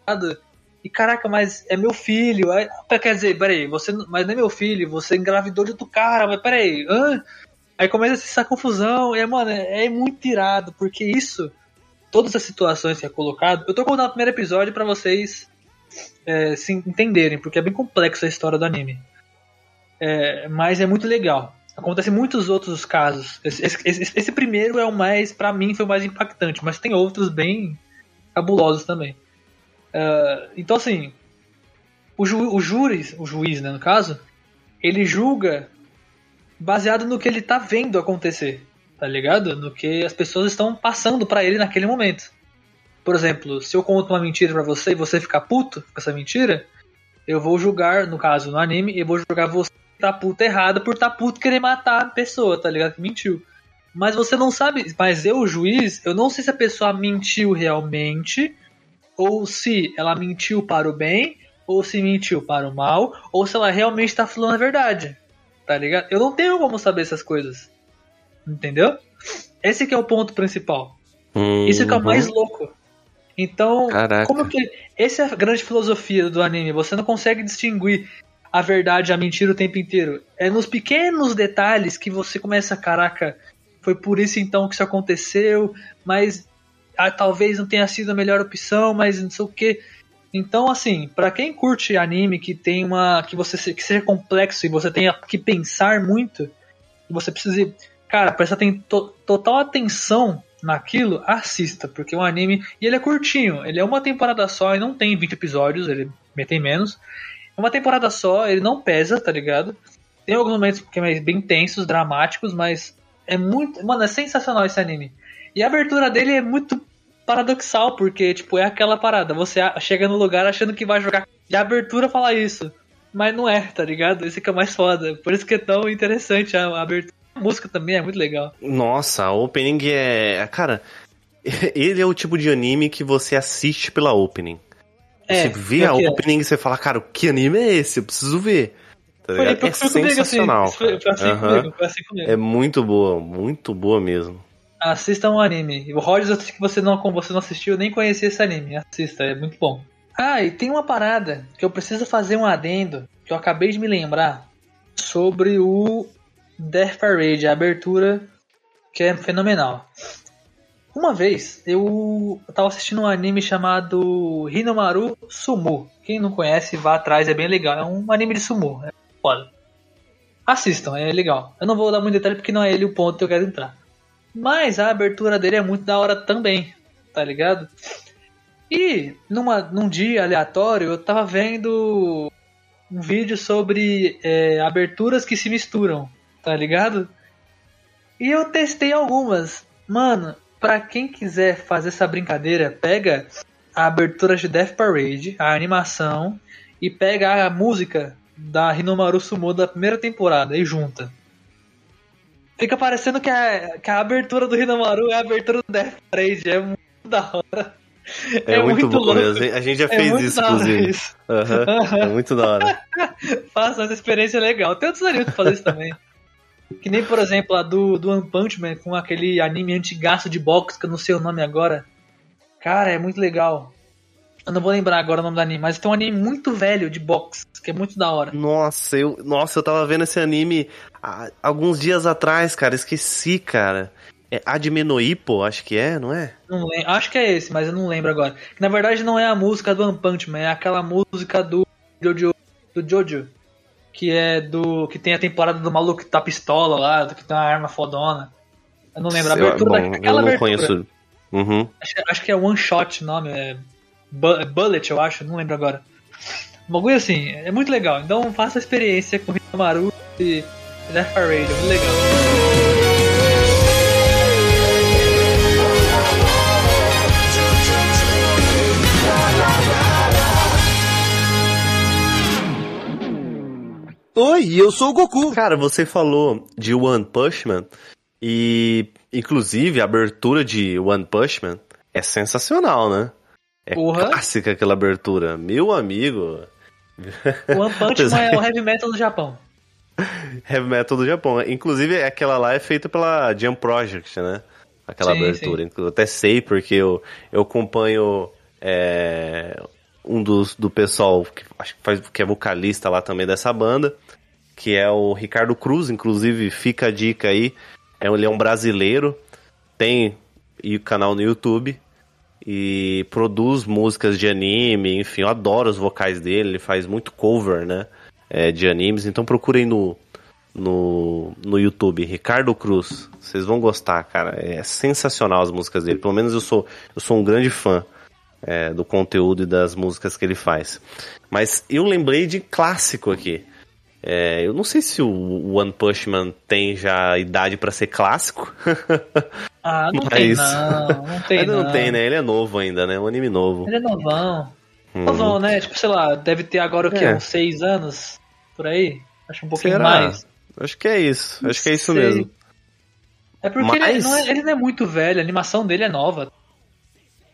tá ligado? E caraca, mas é meu filho. Aí, quer dizer, peraí, você, mas não é meu filho, você engravidou de outro cara, mas peraí, hã? Aí começa essa confusão, e mano, é, é muito tirado, porque isso, todas as situações que é colocado, eu tô contando o primeiro episódio para vocês é, se entenderem, porque é bem complexo a história do anime. É, mas é muito legal. Acontece muitos outros casos. Esse, esse, esse primeiro é o mais, para mim, foi o mais impactante, mas tem outros bem cabulosos também. Uh, então, assim, o, ju o júri, o juiz, né, no caso, ele julga baseado no que ele tá vendo acontecer, tá ligado? No que as pessoas estão passando para ele naquele momento. Por exemplo, se eu conto uma mentira para você e você ficar puto com essa mentira, eu vou julgar, no caso, no anime, eu vou julgar você tá puto errado por tá puto querer matar a pessoa, tá ligado? Que mentiu. Mas você não sabe, mas eu, o juiz, eu não sei se a pessoa mentiu realmente ou se ela mentiu para o bem, ou se mentiu para o mal, ou se ela realmente está falando a verdade. Tá ligado? Eu não tenho como saber essas coisas. Entendeu? Esse que é o ponto principal. Uhum. Isso que é o mais louco. Então, Caraca. como que. Essa é a grande filosofia do anime. Você não consegue distinguir a verdade a mentira o tempo inteiro. É nos pequenos detalhes que você começa, caraca, foi por isso então que isso aconteceu, mas ah, talvez não tenha sido a melhor opção, mas não sei o que. Então, assim, para quem curte anime que tem uma. que você que seja complexo e você tenha que pensar muito, você precisa. Cara, presta to, total atenção naquilo, assista, porque o anime. E ele é curtinho, ele é uma temporada só e não tem 20 episódios, ele tem menos. Uma temporada só, ele não pesa, tá ligado? Tem alguns momentos que é bem tensos, dramáticos, mas é muito. Mano, é sensacional esse anime. E a abertura dele é muito paradoxal, porque, tipo, é aquela parada. Você chega no lugar achando que vai jogar de abertura falar isso. Mas não é, tá ligado? Esse que é mais foda. Por isso que é tão interessante a abertura. A música também é muito legal. Nossa, a opening é. Cara, ele é o tipo de anime que você assiste pela opening. É, você vê a opening e você fala, cara, que anime é esse? Eu preciso ver. Tá É comigo, assim. sensacional. Assim comigo, assim comigo. É muito boa, muito boa mesmo. Assista um anime. O Rogers, eu sei que você não, você não assistiu, eu nem conhecia esse anime. Assista, é muito bom. Ah, e tem uma parada que eu preciso fazer um adendo, que eu acabei de me lembrar, sobre o Death Parade, a abertura, que é fenomenal. Uma vez, eu tava assistindo um anime chamado Hinomaru Sumo. Quem não conhece, vá atrás, é bem legal. É um anime de sumo, é foda. Assistam, é legal. Eu não vou dar muito detalhe porque não é ele o ponto que eu quero entrar. Mas a abertura dele é muito da hora também, tá ligado? E numa, num dia aleatório eu tava vendo um vídeo sobre é, aberturas que se misturam, tá ligado? E eu testei algumas. Mano, pra quem quiser fazer essa brincadeira, pega a abertura de Death Parade, a animação, e pega a música da Hinomaru Sumo da primeira temporada e junta. Fica parecendo que a, que a abertura do Hinomaru é a abertura do Death Parade. É muito da hora. É, muito, bom louco. mesmo. A gente já É fez muito isso, inclusive. isso. Aham, É muito da hora. Faça essa experiência legal. Tem outros animes que fazem isso também. Que nem, por exemplo, a do, do One Punch Man com aquele anime antigaço de boxe, que eu não sei o nome agora. Cara, é muito legal. Eu não vou lembrar agora o nome do anime, mas tem um anime muito velho de boxe, que é muito da hora. Nossa, eu, nossa, eu tava vendo esse anime há, alguns dias atrás, cara. Esqueci, cara. É Admenoipo, acho que é, não é? Não lem- Acho que é esse, mas eu não lembro agora. Que na verdade não é a música do One Punch Man, é aquela música do Jojo, do Jojo, que é do que tem a temporada do maluco que tá pistola lá, que tem uma arma fodona. Eu não lembro a Eu- abertura bom, daquela eu não abertura. conheço. Uhum. Acho, acho que é One Shot o nome, é Bu- Bullet, eu acho, não lembro agora. Um bagulho assim, é muito legal. Então faça a experiência com Hinomaru e Death Parade, é muito legal. Oi, eu sou o Goku. Cara, você falou de One Punch Man e, inclusive, a abertura de One Punch Man é sensacional, né? É Porra. clássica aquela abertura. Meu amigo, O One Punch Man é o heavy metal do Japão. heavy metal do Japão. Inclusive, aquela lá é feita pela Jump Project, né? Aquela Sim, abertura. Eu até sei porque eu, eu acompanho é, um dos do pessoal que acho que, faz, que é vocalista lá também dessa banda, que é o Ricardo Cruz. Inclusive, fica a dica aí. É, ele é um brasileiro, tem e canal no YouTube e produz músicas de anime, enfim, eu adoro os vocais dele, ele faz muito cover, né, é, de animes, então procurem no, no, no YouTube, Ricardo Cruz, vocês vão gostar, cara, é sensacional as músicas dele, pelo menos eu sou, eu sou um grande fã é, do conteúdo e das músicas que ele faz. Mas eu lembrei de clássico aqui. É, eu não sei se o One Punch Man tem já idade pra ser clássico. Ah, não Mas- tem não, não tem Ainda não. não tem, né? Ele é novo ainda, né? Um anime novo. Ele é novão. Hum. Novão, né? Tipo, sei lá, deve ter agora o quê? É. Uns seis anos? Por aí? Acho um pouquinho Será? mais. Acho que é isso. Acho que é isso Sei. mesmo. É porque ele, Mas- não é, ele não é muito velho, a animação dele é nova.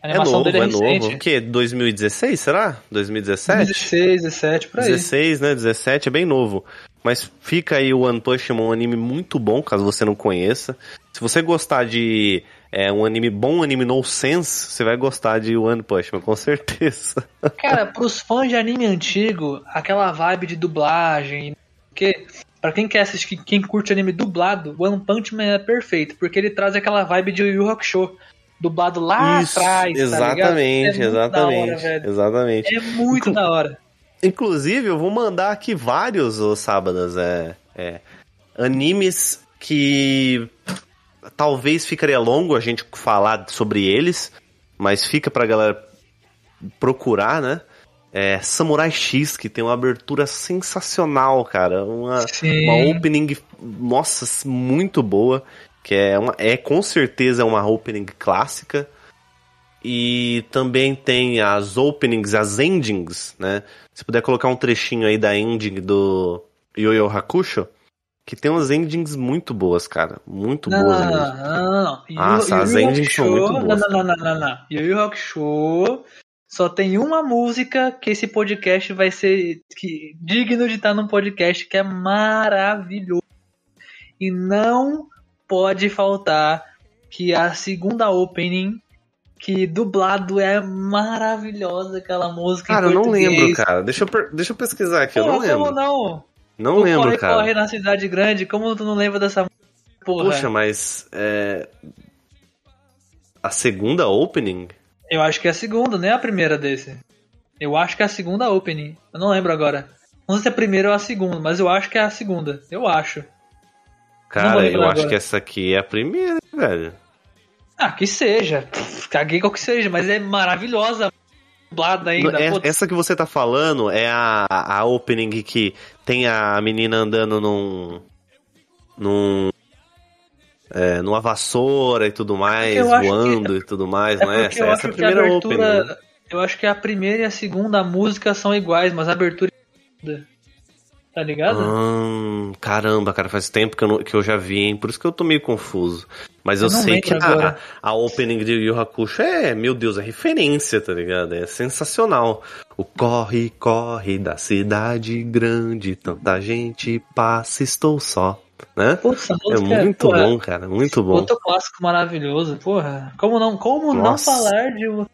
A É animação novo, dele é, é recente. novo. O quê? 2016, será? 2017? 16, 17, por aí. 16, né? 17 é bem novo. Mas fica aí o One Punch Man, um anime muito bom, caso você não conheça. Se você gostar de é, um anime bom, um anime no sense, você vai gostar de One Punch Man, com certeza. Cara, pros fãs de anime antigo, aquela vibe de dublagem, que para quem quer assistir, quem curte anime dublado, One Punch Man é perfeito, porque ele traz aquela vibe de Yu Yu Hakusho, dublado lá Isso, atrás, tá exatamente, é muito exatamente. Da hora, exatamente. É muito Inclu- da hora. Inclusive, eu vou mandar aqui vários, ô sábados, é, é, animes que talvez ficaria longo a gente falar sobre eles, mas fica pra galera procurar, né? É, Samurai X, que tem uma abertura sensacional, cara. Uma, Sim. uma opening, nossa, muito boa. Que é, uma, é com certeza uma opening clássica. E também tem as openings, as endings, né? Se puder colocar um trechinho aí da ending do Yu Hakusho, que tem umas endings muito boas, cara. Muito Não, boas não, mesmo. não, não, Nossa, as endings são muito boas. Não, não, não, não, não, Yu Hakusho só tem uma música que esse podcast vai ser que, digno de estar num podcast que é maravilhoso. E não pode faltar que a segunda opening, que dublado é maravilhosa aquela música. Cara, eu não lembro, cara. Deixa eu, deixa eu pesquisar aqui, Pô, eu não lembro. Como não? Não o lembro, corre, cara. Corre na cidade grande, como tu não lembra dessa música? Porra. Poxa, mas. É... A segunda opening? Eu acho que é a segunda, não é a primeira desse. Eu acho que é a segunda opening. Eu não lembro agora. Não sei se é a primeira ou a segunda, mas eu acho que é a segunda. Eu acho. Cara, eu acho que essa aqui é a primeira, velho. Ah, que seja. caguei qual que seja, mas é maravilhosa. Dublada ainda. É, essa que você tá falando é a, a opening que tem a menina andando num. num. É, numa vassoura e tudo mais, voando que, e tudo mais, é não é? Essa, essa é a primeira a abertura, opening. Né? Eu acho que a primeira e a segunda música são iguais, mas a abertura é Tá ligado? Hum, caramba, cara, faz tempo que eu, não, que eu já vi, hein? Por isso que eu tô meio confuso. Mas eu, eu sei que a, a opening de Yu Hakusho é, meu Deus, é referência, tá ligado? É sensacional. O corre, corre da cidade grande, tanta gente passa, estou só. Né? Poxa, é muito porra, bom, cara, muito bom. Outro clássico maravilhoso, porra. Como não, como não falar de.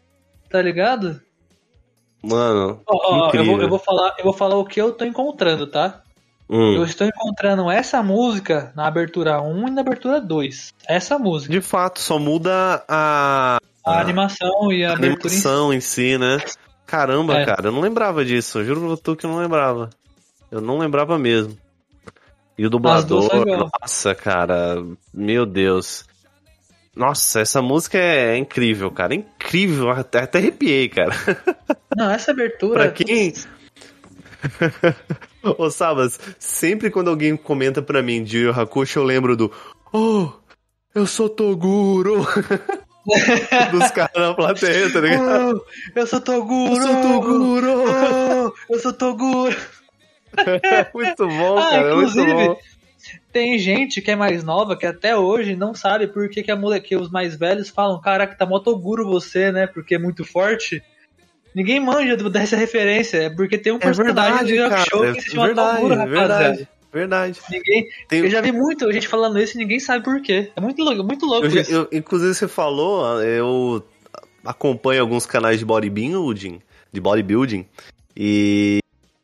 Tá ligado? Mano, ó, ó, eu, vou, eu, vou, falar, eu vou falar o que eu tô encontrando, tá? Hum. Eu estou encontrando essa música na abertura 1 e na abertura 2. Essa música. De fato, só muda a. A, a animação e a, a animação em si, né? Caramba, é. cara, eu não lembrava disso. Eu juro tu que eu não lembrava. Eu não lembrava mesmo. E o dublador, nossa, cara, meu Deus. Nossa, essa música é incrível, cara. Incrível, até, até arrepiei, cara. Não, essa abertura. pra quem. Ô, Sabas, sempre quando alguém comenta pra mim de Yu Hakusho, eu lembro do. Oh, eu sou Toguro. Dos caras na plateia, tá ligado? Oh, eu sou Toguro! Eu sou Toguro! Oh, eu sou Toguro! muito bom, ah, cara, muito bom. Tem gente que é mais nova que até hoje não sabe por que, que, a mole... que os mais velhos falam: Caraca, tá motoguro você, né? Porque é muito forte. Ninguém manja dessa referência, é porque tem um personagem de rock show que se chama verdade, Toguro, verdade, verdade. Ninguém, tem... Eu já vi muito gente falando isso e ninguém sabe por quê. É muito louco, muito louco eu, isso. Eu, inclusive, você falou, eu acompanho alguns canais de bodybuilding, de bodybuilding, e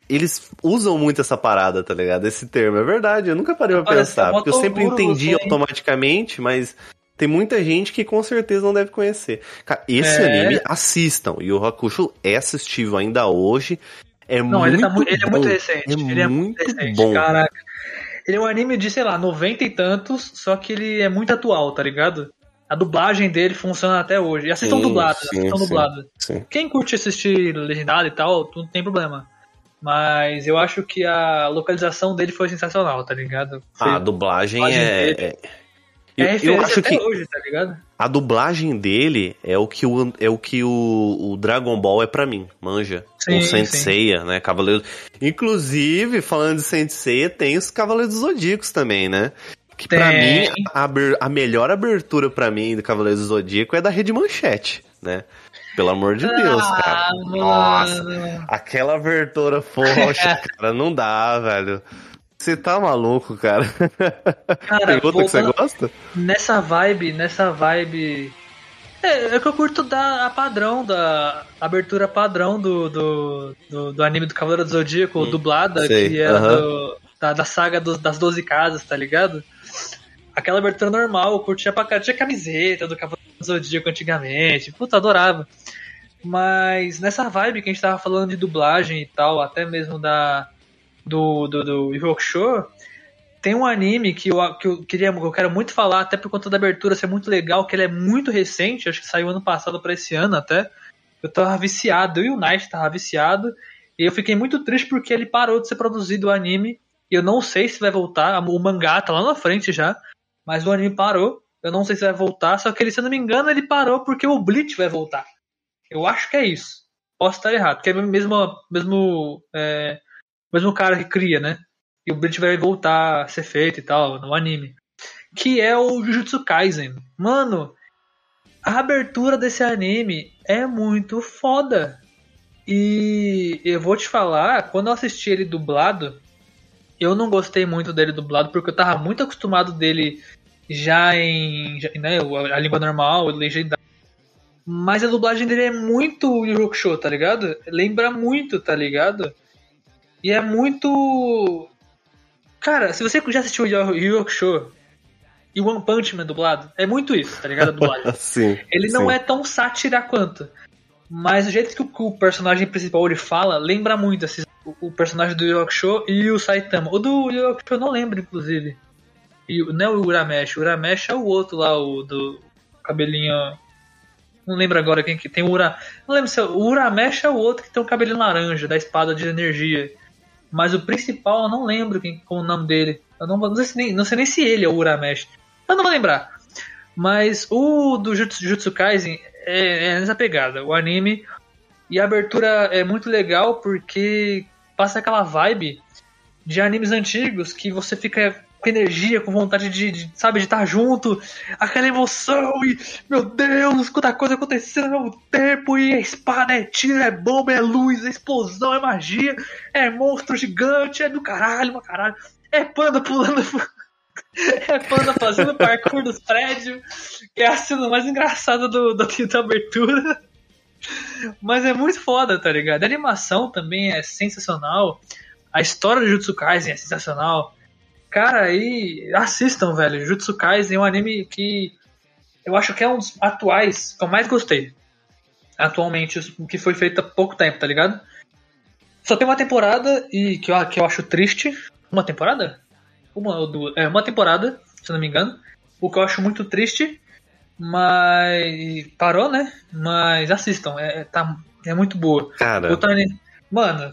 eles usam muito essa parada, tá ligado? Esse termo. É verdade, eu nunca parei pra pensar. Porque eu sempre entendi você, automaticamente, mas tem muita gente que com certeza não deve conhecer. Cara, esse é. anime, assistam. E o Hakusho é assistível ainda hoje. É não, muito ele, tá, ele é muito recente. É ele é muito recente, bom. Caraca. Ele é um anime de, sei lá, 90 e tantos, só que ele é muito atual, tá ligado? A dublagem dele funciona até hoje. E assistam dublado, assistam dublado. Quem curte assistir legendado e tal, não tem problema. Mas eu acho que a localização dele foi sensacional, tá ligado? Foi a dublagem é. é... Eu, é eu acho que hoje, tá ligado? A dublagem dele é o que o, é o, que o, o Dragon Ball é para mim, manja. Sim, o Senseiya, né? Cavaleiro. Inclusive, falando de Senseiya, tem os Cavaleiros dos Zodíacos também, né? Que para mim, a, a melhor abertura para mim do Cavaleiros do Zodíaco é da Rede Manchete, né? Pelo amor de Deus, ah, cara. Nossa, aquela abertura forte, cara, não dá, velho. Você tá maluco, cara? Cara, outra que você gosta? Nessa vibe, nessa vibe. É, é que eu curto da a padrão, da abertura padrão do, do, do, do anime do Cavaleiro do Zodíaco, hum, dublada, sei, que é uh -huh. do, da, da saga do, das 12 casas, tá ligado? Aquela abertura normal, eu curtia pra caralho. Tinha camiseta do Cavaleiro do Zodíaco antigamente. Puta, adorava. Mas nessa vibe que a gente tava falando de dublagem e tal, até mesmo da do, do, do Show, tem um anime que eu, que eu queria que eu quero muito falar, até por conta da abertura ser muito legal, que ele é muito recente, acho que saiu ano passado para esse ano até. Eu tava viciado, eu e o Night tava viciado, e eu fiquei muito triste porque ele parou de ser produzido o anime, e eu não sei se vai voltar, o mangá tá lá na frente já, mas o anime parou, eu não sei se vai voltar, só que ele, se eu não me engano, ele parou porque o Bleach vai voltar. Eu acho que é isso. Posso estar errado, porque é mesmo, mesmo, é, mesmo cara que cria, né? E o Bleach vai voltar a ser feito e tal, no anime. Que é o Jujutsu Kaisen. Mano, a abertura desse anime é muito foda. E eu vou te falar, quando eu assisti ele dublado, eu não gostei muito dele dublado, porque eu tava muito acostumado dele já em já, né, a língua normal, legendado. Mas a dublagem dele é muito Yu Show, tá ligado? Lembra muito, tá ligado? E é muito. Cara, se você já assistiu Yu Show e One Punch Man dublado, é muito isso, tá ligado? A dublagem. sim. Ele não sim. é tão sátira quanto. Mas o jeito que o, o personagem principal ele fala lembra muito assim, o, o personagem do Yu Show e o Saitama. O do Yu Show eu não lembro, inclusive. E, não é o Uramesh. O Uramesh é o outro lá, o do cabelinho. Não lembro agora quem que tem o Ura. Não lembro se é, o Uramesh é o outro que tem o cabelinho laranja, da espada de energia. Mas o principal eu não lembro quem, qual o nome dele. Eu não, não, sei se nem, não sei nem se ele é o Uramesh. Eu não vou lembrar. Mas o do Jutsu, Jutsu Kaisen é, é nessa pegada. O anime e a abertura é muito legal porque passa aquela vibe de animes antigos que você fica com energia, com vontade de, de, sabe, de estar junto, aquela emoção e, meu Deus, quanta coisa acontecendo ao mesmo tempo, e é espada, é tiro, é bomba, é luz, é explosão, é magia, é monstro gigante, é do caralho, pra caralho, é panda pulando, é panda fazendo parkour dos prédios, que é a cena mais engraçada do, da, da abertura. Mas é muito foda, tá ligado? A animação também é sensacional. A história de Jutsu Kaisen é sensacional. Cara, aí assistam, velho. Jutsu Kaisen é um anime que eu acho que é um dos atuais que eu mais gostei. Atualmente, os- que foi feito há pouco tempo, tá ligado? Só tem uma temporada e que eu, que eu acho triste. Uma temporada? Uma ou duas? É, uma temporada, se eu não me engano. O que eu acho muito triste. Mas. Parou, né? Mas assistam, é, é- tá, é muito boa. Cara, Mano,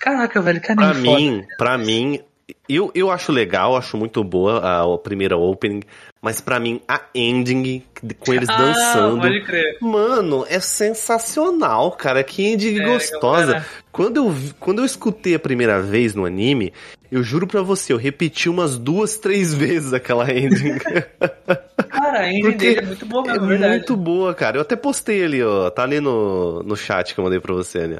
caraca, velho, que pra anime foda. mim, pra mim, eu, eu acho legal, acho muito boa a, a primeira opening, mas pra mim, a ending, com eles Ah, dançando. pode crer. Mano, é sensacional, cara. Que ending É, gostosa. Quando eu, quando eu escutei a primeira vez no anime, eu juro pra você, eu repeti umas duas, três vezes aquela ending. Cara, a ending Porque dele é muito boa é mesmo, verdade. muito boa, cara. Eu até postei ali, ó. Tá ali no, no chat que eu mandei pra você, né?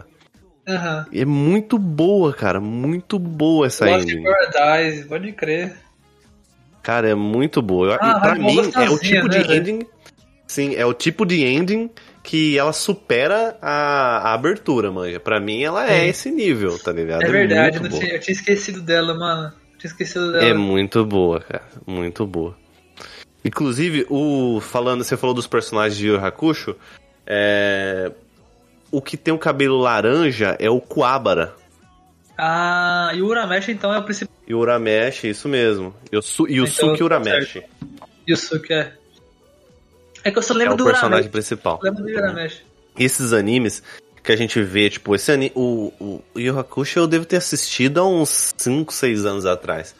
E é muito boa, cara. Muito boa essa Lost ending. Paradise, pode crer. Cara, é muito boa. Eu- Ah, e pra mim, é o tipo né, de ending. Sim, é o tipo de ending que ela supera a, a abertura, manja. Pra mim, ela é Sim. esse nível, tá ligado? É verdade, eu, muito não boa. tinha, eu tinha esquecido dela, mano. Tinha esquecido dela. É muito boa, cara. Muito boa. Inclusive, o falando, você falou dos personagens de Yu Hakusho, é, o que tem o cabelo laranja é o Kuwabara. Ah, e o Uramesh então é o principal. E o Urameshi, isso mesmo. Yusu, Yusuke Então, Urameshi Yusuke, é. É que eu só é lembro o do personagem Uramesh. principal. Eu lembro do Uramesh. Esses animes que a gente vê, tipo, esse anime, o, o, o Yu Hakusho eu devo ter assistido há uns 5, 6 anos atrás.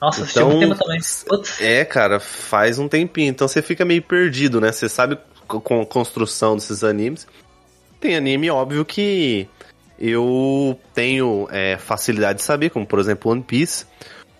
Nossa, assisti Então, muito tempo também. Putz. É, cara, faz um tempinho. Então você fica meio perdido, né? Você sabe co- com a construção desses animes. Tem anime, óbvio, que eu tenho é, facilidade de saber, como por exemplo One Piece.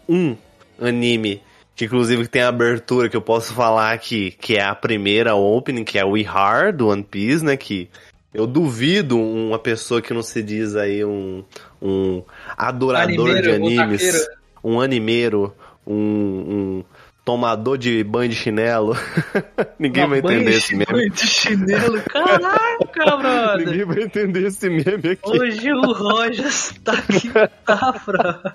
Um anime que inclusive tem a abertura que eu posso falar aqui, que é a primeira opening, que é o Ihar do One Piece, né? Que eu duvido uma pessoa que não se diz aí um, um adorador de Animeiro, animes, otaqueiro. um animeiro, um, um tomador de banho de chinelo. Ninguém vai entender esse meme. banho de chinelo. Caraca, brother. Ninguém vai entender esse meme aqui. Hoje o Rogers tá aqui, tá, brother.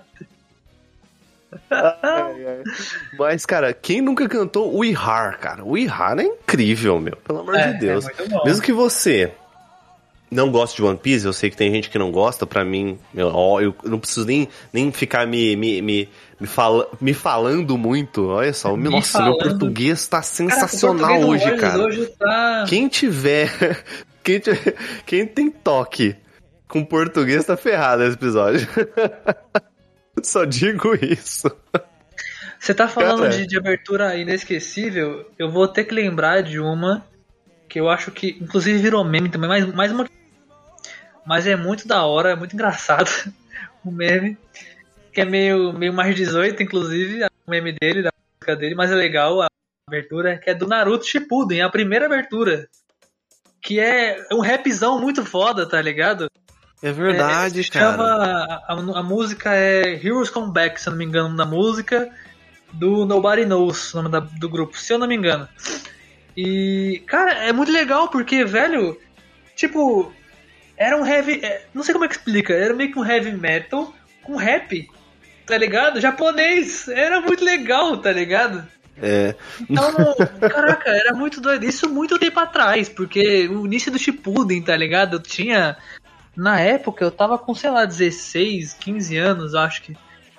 Mas, cara, quem nunca cantou o Ihar, cara? O Ihar é incrível, meu. Pelo amor É, de Deus. é muito bom. Mesmo que você não goste de One Piece, eu sei que tem gente que não gosta, pra mim, eu, eu não preciso nem, nem ficar me, me, me, me, fala, me falando muito. Olha só, Me nossa, meu falando. português tá sensacional português do hoje, cara. Hoje tá... Quem tiver. Quem, tiver- quem tem toque com português tá ferrado nesse episódio. Só digo isso. Você tá falando Cara. de, de abertura inesquecível, eu vou ter que lembrar de uma que eu acho que, inclusive, virou meme também, mais, mais uma. Mas é muito da hora, é muito engraçado o meme, que é meio, meio mais 18, inclusive, o meme dele, da música dele, mas é legal a abertura, que é do Naruto Shippuden, a primeira abertura. Que é um rapzão muito foda, tá ligado? É verdade, é, cara. Chama, a, a, a, música é Heroes Come Back, se eu não me engano, na música do Nobody Knows, o nome da, do grupo, se eu não me engano. E, cara, é muito legal porque, velho, tipo, era um heavy. É, não sei como é que explica, era meio que um heavy metal com rap, tá ligado? Japonês. Era muito legal, tá ligado? É. Então, caraca, era muito doido. Isso muito tempo atrás, porque o início do Shippuden, tá ligado? Eu tinha. Na época eu tava com, sei lá, 16, 15 anos, acho que.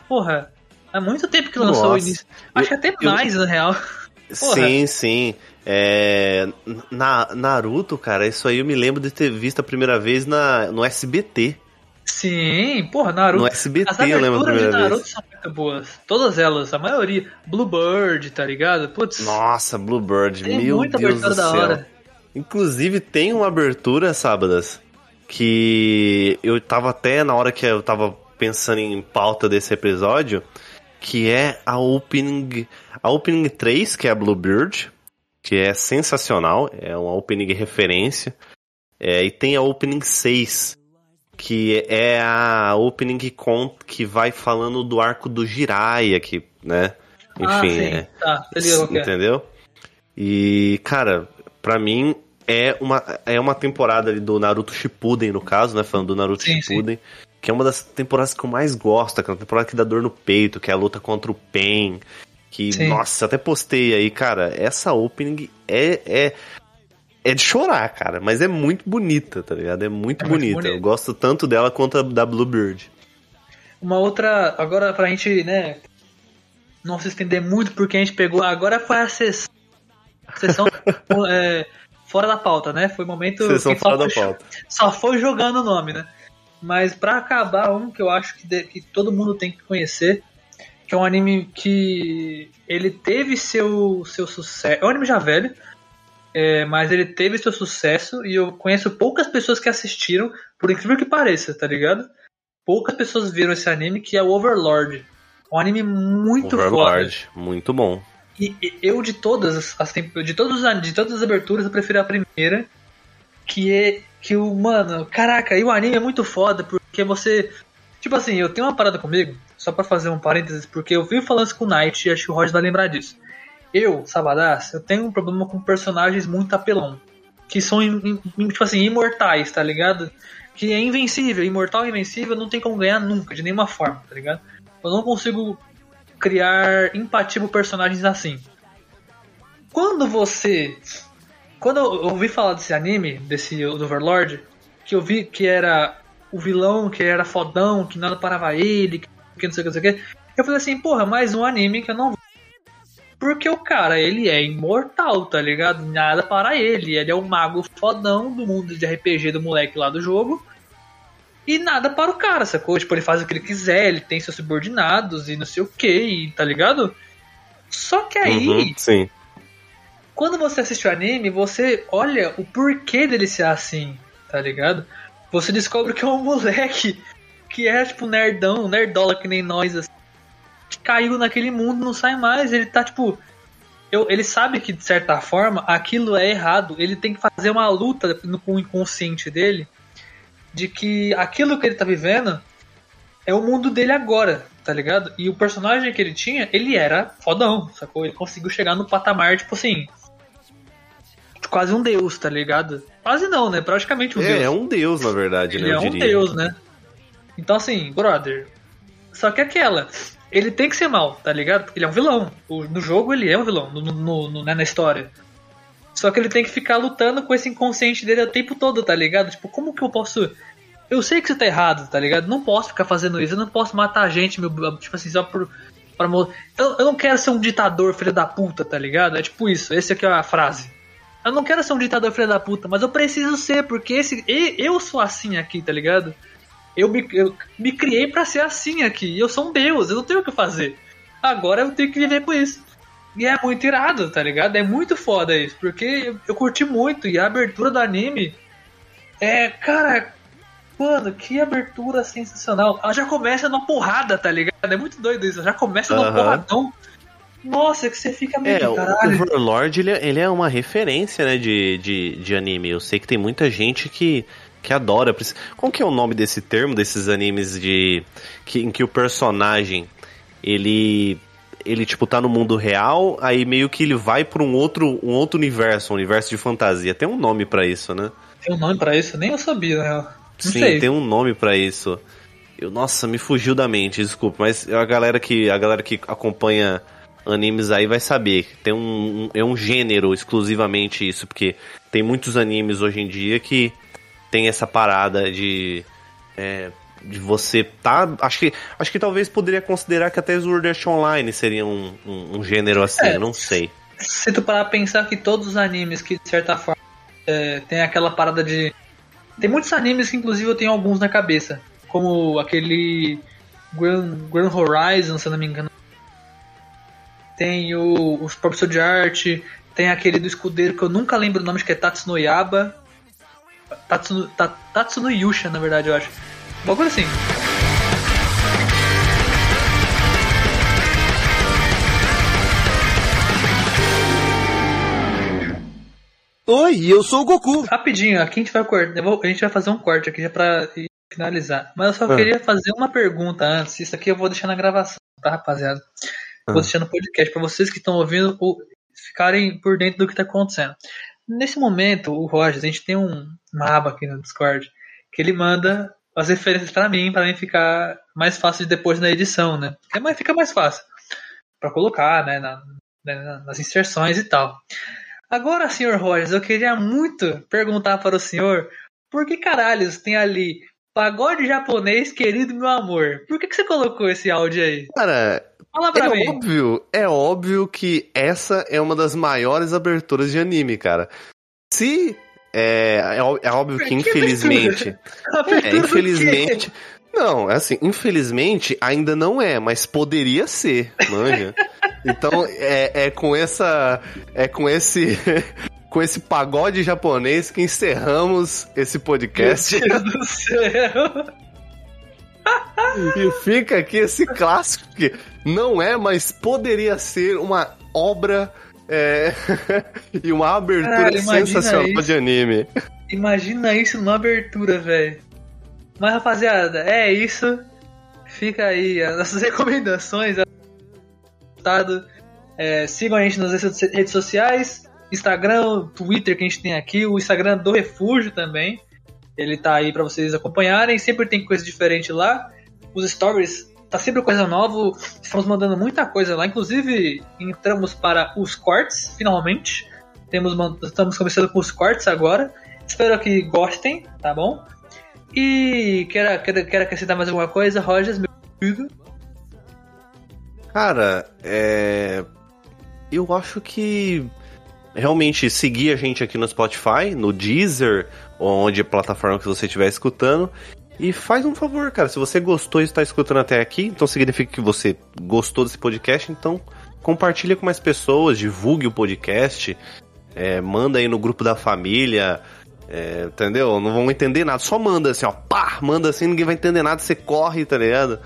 Porra, há muito tempo que lançou Nossa. o início. Acho eu, que até mais, na real. Porra. Sim, sim. É, na, Naruto, cara, isso aí eu me lembro de ter visto a primeira vez na, no SBT. Sim, porra, Naruto. No SBT As eu lembro a primeira de Naruto vez. são muito boas. Todas elas, a maioria. Bluebird, tá ligado? Putz. Nossa, Bluebird, tem meu muita Deus do céu. Hora. Inclusive tem uma abertura, sábadas, que eu tava até na hora que eu tava pensando em pauta desse episódio, que é a opening, a opening 3, que é a Bluebird, que é sensacional, é uma opening referência. É, e tem a opening 6, que é a opening que, conta, que vai falando do arco do Jiraiya, que, né? Ah, Enfim, ah, é, tá, entendeu? E, cara, pra mim é uma, é uma temporada ali do Naruto Shippuden, no caso, né? Falando do Naruto sim, Shippuden. Sim. Que é uma das temporadas que eu mais gosto, aquela temporada que dá dor no peito, que é a luta contra o Pen. Que, sim. nossa, até postei aí, cara. Essa opening é, é é de chorar, cara, mas é muito bonita, tá ligado? É muito, é bonita. bonita. Eu gosto tanto dela quanto da Bluebird. Uma outra, agora pra gente, né, não se estender muito, porque a gente pegou. Agora foi a sessão, a sessão é, fora da pauta, né? Foi o momento. Sessão fora da pauta. Só foi jogando o nome, né? Mas pra acabar, um que eu acho que, de, que todo mundo tem que conhecer, que é um anime que ele teve seu, seu sucesso. É um anime já velho, é, mas ele teve seu sucesso e eu conheço poucas pessoas que assistiram, por incrível que pareça, tá ligado? Poucas pessoas viram esse anime que é o Overlord. Um anime muito Overlord, foda. muito bom. E, e eu de todas as de todos de todas as aberturas eu prefiro a primeira, que é que o mano, caraca, e o anime é muito foda porque você Tipo assim, eu tenho uma parada comigo, só para fazer um parênteses, porque eu vi falando isso com o Knight e acho que o Roger vai lembrar disso. Eu, Sabadás, eu tenho um problema com personagens muito apelão. Que são, tipo assim, imortais, tá ligado? Que é invencível, imortal e invencível, não tem como ganhar nunca, de nenhuma forma, tá ligado? Eu não consigo criar empatia por personagens assim. Quando você. Quando eu ouvi falar desse anime, desse Overlord, que eu vi que era o vilão, que era fodão, que nada parava ele, que não sei o que, não sei o que. Eu falei assim, porra, mais um anime que eu não porque o cara, ele é imortal, tá ligado? Nada para ele. Ele é o mago fodão do mundo de RPG do moleque lá do jogo. E nada para o cara, sacou? Tipo, ele faz o que ele quiser, ele tem seus subordinados e não sei o que, tá ligado? Só que aí. Uhum, sim. Quando você assiste o anime, você olha o porquê dele ser assim, tá ligado? Você descobre que é um moleque que é tipo nerdão, nerdola que nem nós, assim caiu naquele mundo, não sai mais. Ele tá tipo. Eu, ele sabe que de certa forma aquilo é errado. Ele tem que fazer uma luta no, com o inconsciente dele de que aquilo que ele tá vivendo é o mundo dele agora, tá ligado? E o personagem que ele tinha, ele era fodão, sacou? Ele conseguiu chegar no patamar, tipo assim. Quase um deus, tá ligado? Quase não, né? Praticamente um é, deus. É um deus, na verdade, ele né? É um deus, né? Então, assim, brother. Só que aquela ele tem que ser mal, tá ligado? Porque ele é um vilão. No jogo ele é um vilão, no, no, no, né, na história. Só que ele tem que ficar lutando com esse inconsciente dele o tempo todo, tá ligado? Tipo, como que eu posso. Eu sei que você tá errado, tá ligado? Não posso ficar fazendo isso, eu não posso matar gente, meu, tipo assim, só por. Pra, eu, eu não quero ser um ditador, filho da puta, tá ligado? É tipo isso, esse aqui é a frase. Eu não quero ser um ditador, filho da puta, mas eu preciso ser, porque esse, eu sou assim aqui, tá ligado? Eu me, eu me criei para ser assim aqui. Eu sou um deus, eu não tenho o que fazer. Agora eu tenho que viver com isso. E é muito irado, tá ligado? É muito foda isso, porque eu, eu curti muito. E a abertura do anime é, cara, mano, que abertura sensacional. Ela já começa numa porrada, tá ligado? É muito doido isso. Ela já começa uhum. numa porradão. Nossa, que você fica meio é, caralho. O Overlord, ele, é, ele é uma referência, né, de, de, de anime. Eu sei que tem muita gente que que adora. Qual que é o nome desse termo, desses animes de. Que, em que o personagem ele. Ele, tipo, tá no mundo real, aí meio que ele vai pra um outro, um outro universo, um universo de fantasia. Tem um nome para isso, né? Tem um nome para isso? Nem eu sabia. Não Sim, sei. tem um nome para isso. Eu, nossa, me fugiu da mente, desculpa, mas a galera que, a galera que acompanha animes aí vai saber. Tem um, um, é um gênero exclusivamente isso, porque tem muitos animes hoje em dia que tem essa parada de é, de você tá, acho que acho que talvez poderia considerar que até Sword Art Online seria um, um, um gênero assim, é, não sei. Se tu parar pra pensar que todos os animes que de certa forma é, tem aquela parada de tem muitos animes que inclusive eu tenho alguns na cabeça, como aquele Grand, Grand Horizon, se não me engano, tem o, os próprios de arte, tem aquele do escudeiro que eu nunca lembro o nome, que é Tatsuno Yaba. Tatsuno, Tatsuno Yusha, na verdade, eu acho. Uma coisa assim. Oi, eu sou o Goku. Rapidinho, aqui a gente vai cortar. A gente vai fazer um corte aqui já pra finalizar. Mas eu só ah. queria fazer uma pergunta antes. Isso aqui eu vou deixar na gravação, tá, rapaziada? Vou deixar no podcast para vocês que estão ouvindo ficarem por dentro do que está acontecendo. Nesse momento, o Rogers, a gente tem um, uma aba aqui no Discord que ele manda as referências para mim, para mim ficar mais fácil de depois na edição, né? Mais, fica mais fácil para colocar, né, na, né, nas inserções e tal. Agora, senhor Rogers, eu queria muito perguntar para o senhor por que caralhos tem ali pagode japonês, querido meu amor? Por que, que você colocou esse áudio aí? Cara, Fala pra é mim. Óbvio, é óbvio que essa é uma das maiores aberturas de anime, cara. Se. É, é, é óbvio que, infelizmente. é, infelizmente. Não, é assim, infelizmente ainda não é, mas poderia ser, manja. então é, é com essa. É com esse. com esse pagode japonês que encerramos esse podcast. Meu Deus do céu! e fica aqui esse clássico que não é, mas poderia ser uma obra é... e uma abertura Caralho, sensacional isso. de anime. Imagina isso numa abertura, velho. Mas rapaziada, é isso. Fica aí as nossas recomendações. É, sigam a gente nas redes sociais, Instagram, Twitter que a gente tem aqui, o Instagram do Refúgio também. Ele tá aí para vocês acompanharem, sempre tem coisa diferente lá. Os stories tá sempre coisa nova, estamos mandando muita coisa lá, inclusive entramos para os cortes, finalmente. Temos, estamos começando com os cortes agora. Espero que gostem, tá bom? E quer, quer, quer acrescentar mais alguma coisa, Rogers, meu amigo? Cara, é. Eu acho que realmente seguir a gente aqui no Spotify, no Deezer, onde a plataforma que você estiver escutando. E faz um favor, cara, se você gostou e está escutando até aqui, então significa que você gostou desse podcast, então compartilha com mais pessoas, divulgue o podcast, é, manda aí no grupo da família, é, entendeu? Não vão entender nada, só manda assim, ó, pá, manda assim, ninguém vai entender nada, você corre, tá ligado?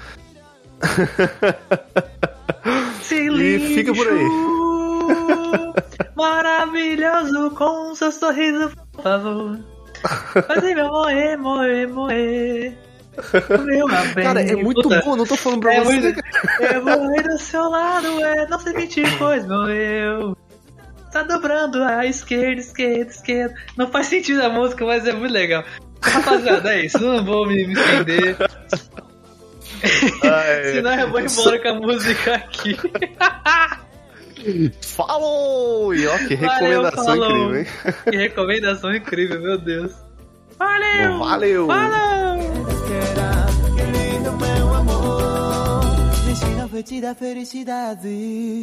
e fica por aí. Maravilhoso com seu sorriso, por favor. Fazer meu morrer, morrer, morrer. Meu Cara, é muito Puta, bom, não tô falando pra é você. Muito, é morrer do seu lado, é não se mentir, pois morreu. Tá dobrando a esquerda, esquerda, esquerda. Não faz sentido a música, mas é muito legal. Rapaziada, é isso, não vou me, me estender. Senão eu vou embora com a música aqui. Falou! E ó, que recomendação Valeu, incrível, hein? Que recomendação incrível, meu Deus. Valeu! Valeu! Falou! felicidade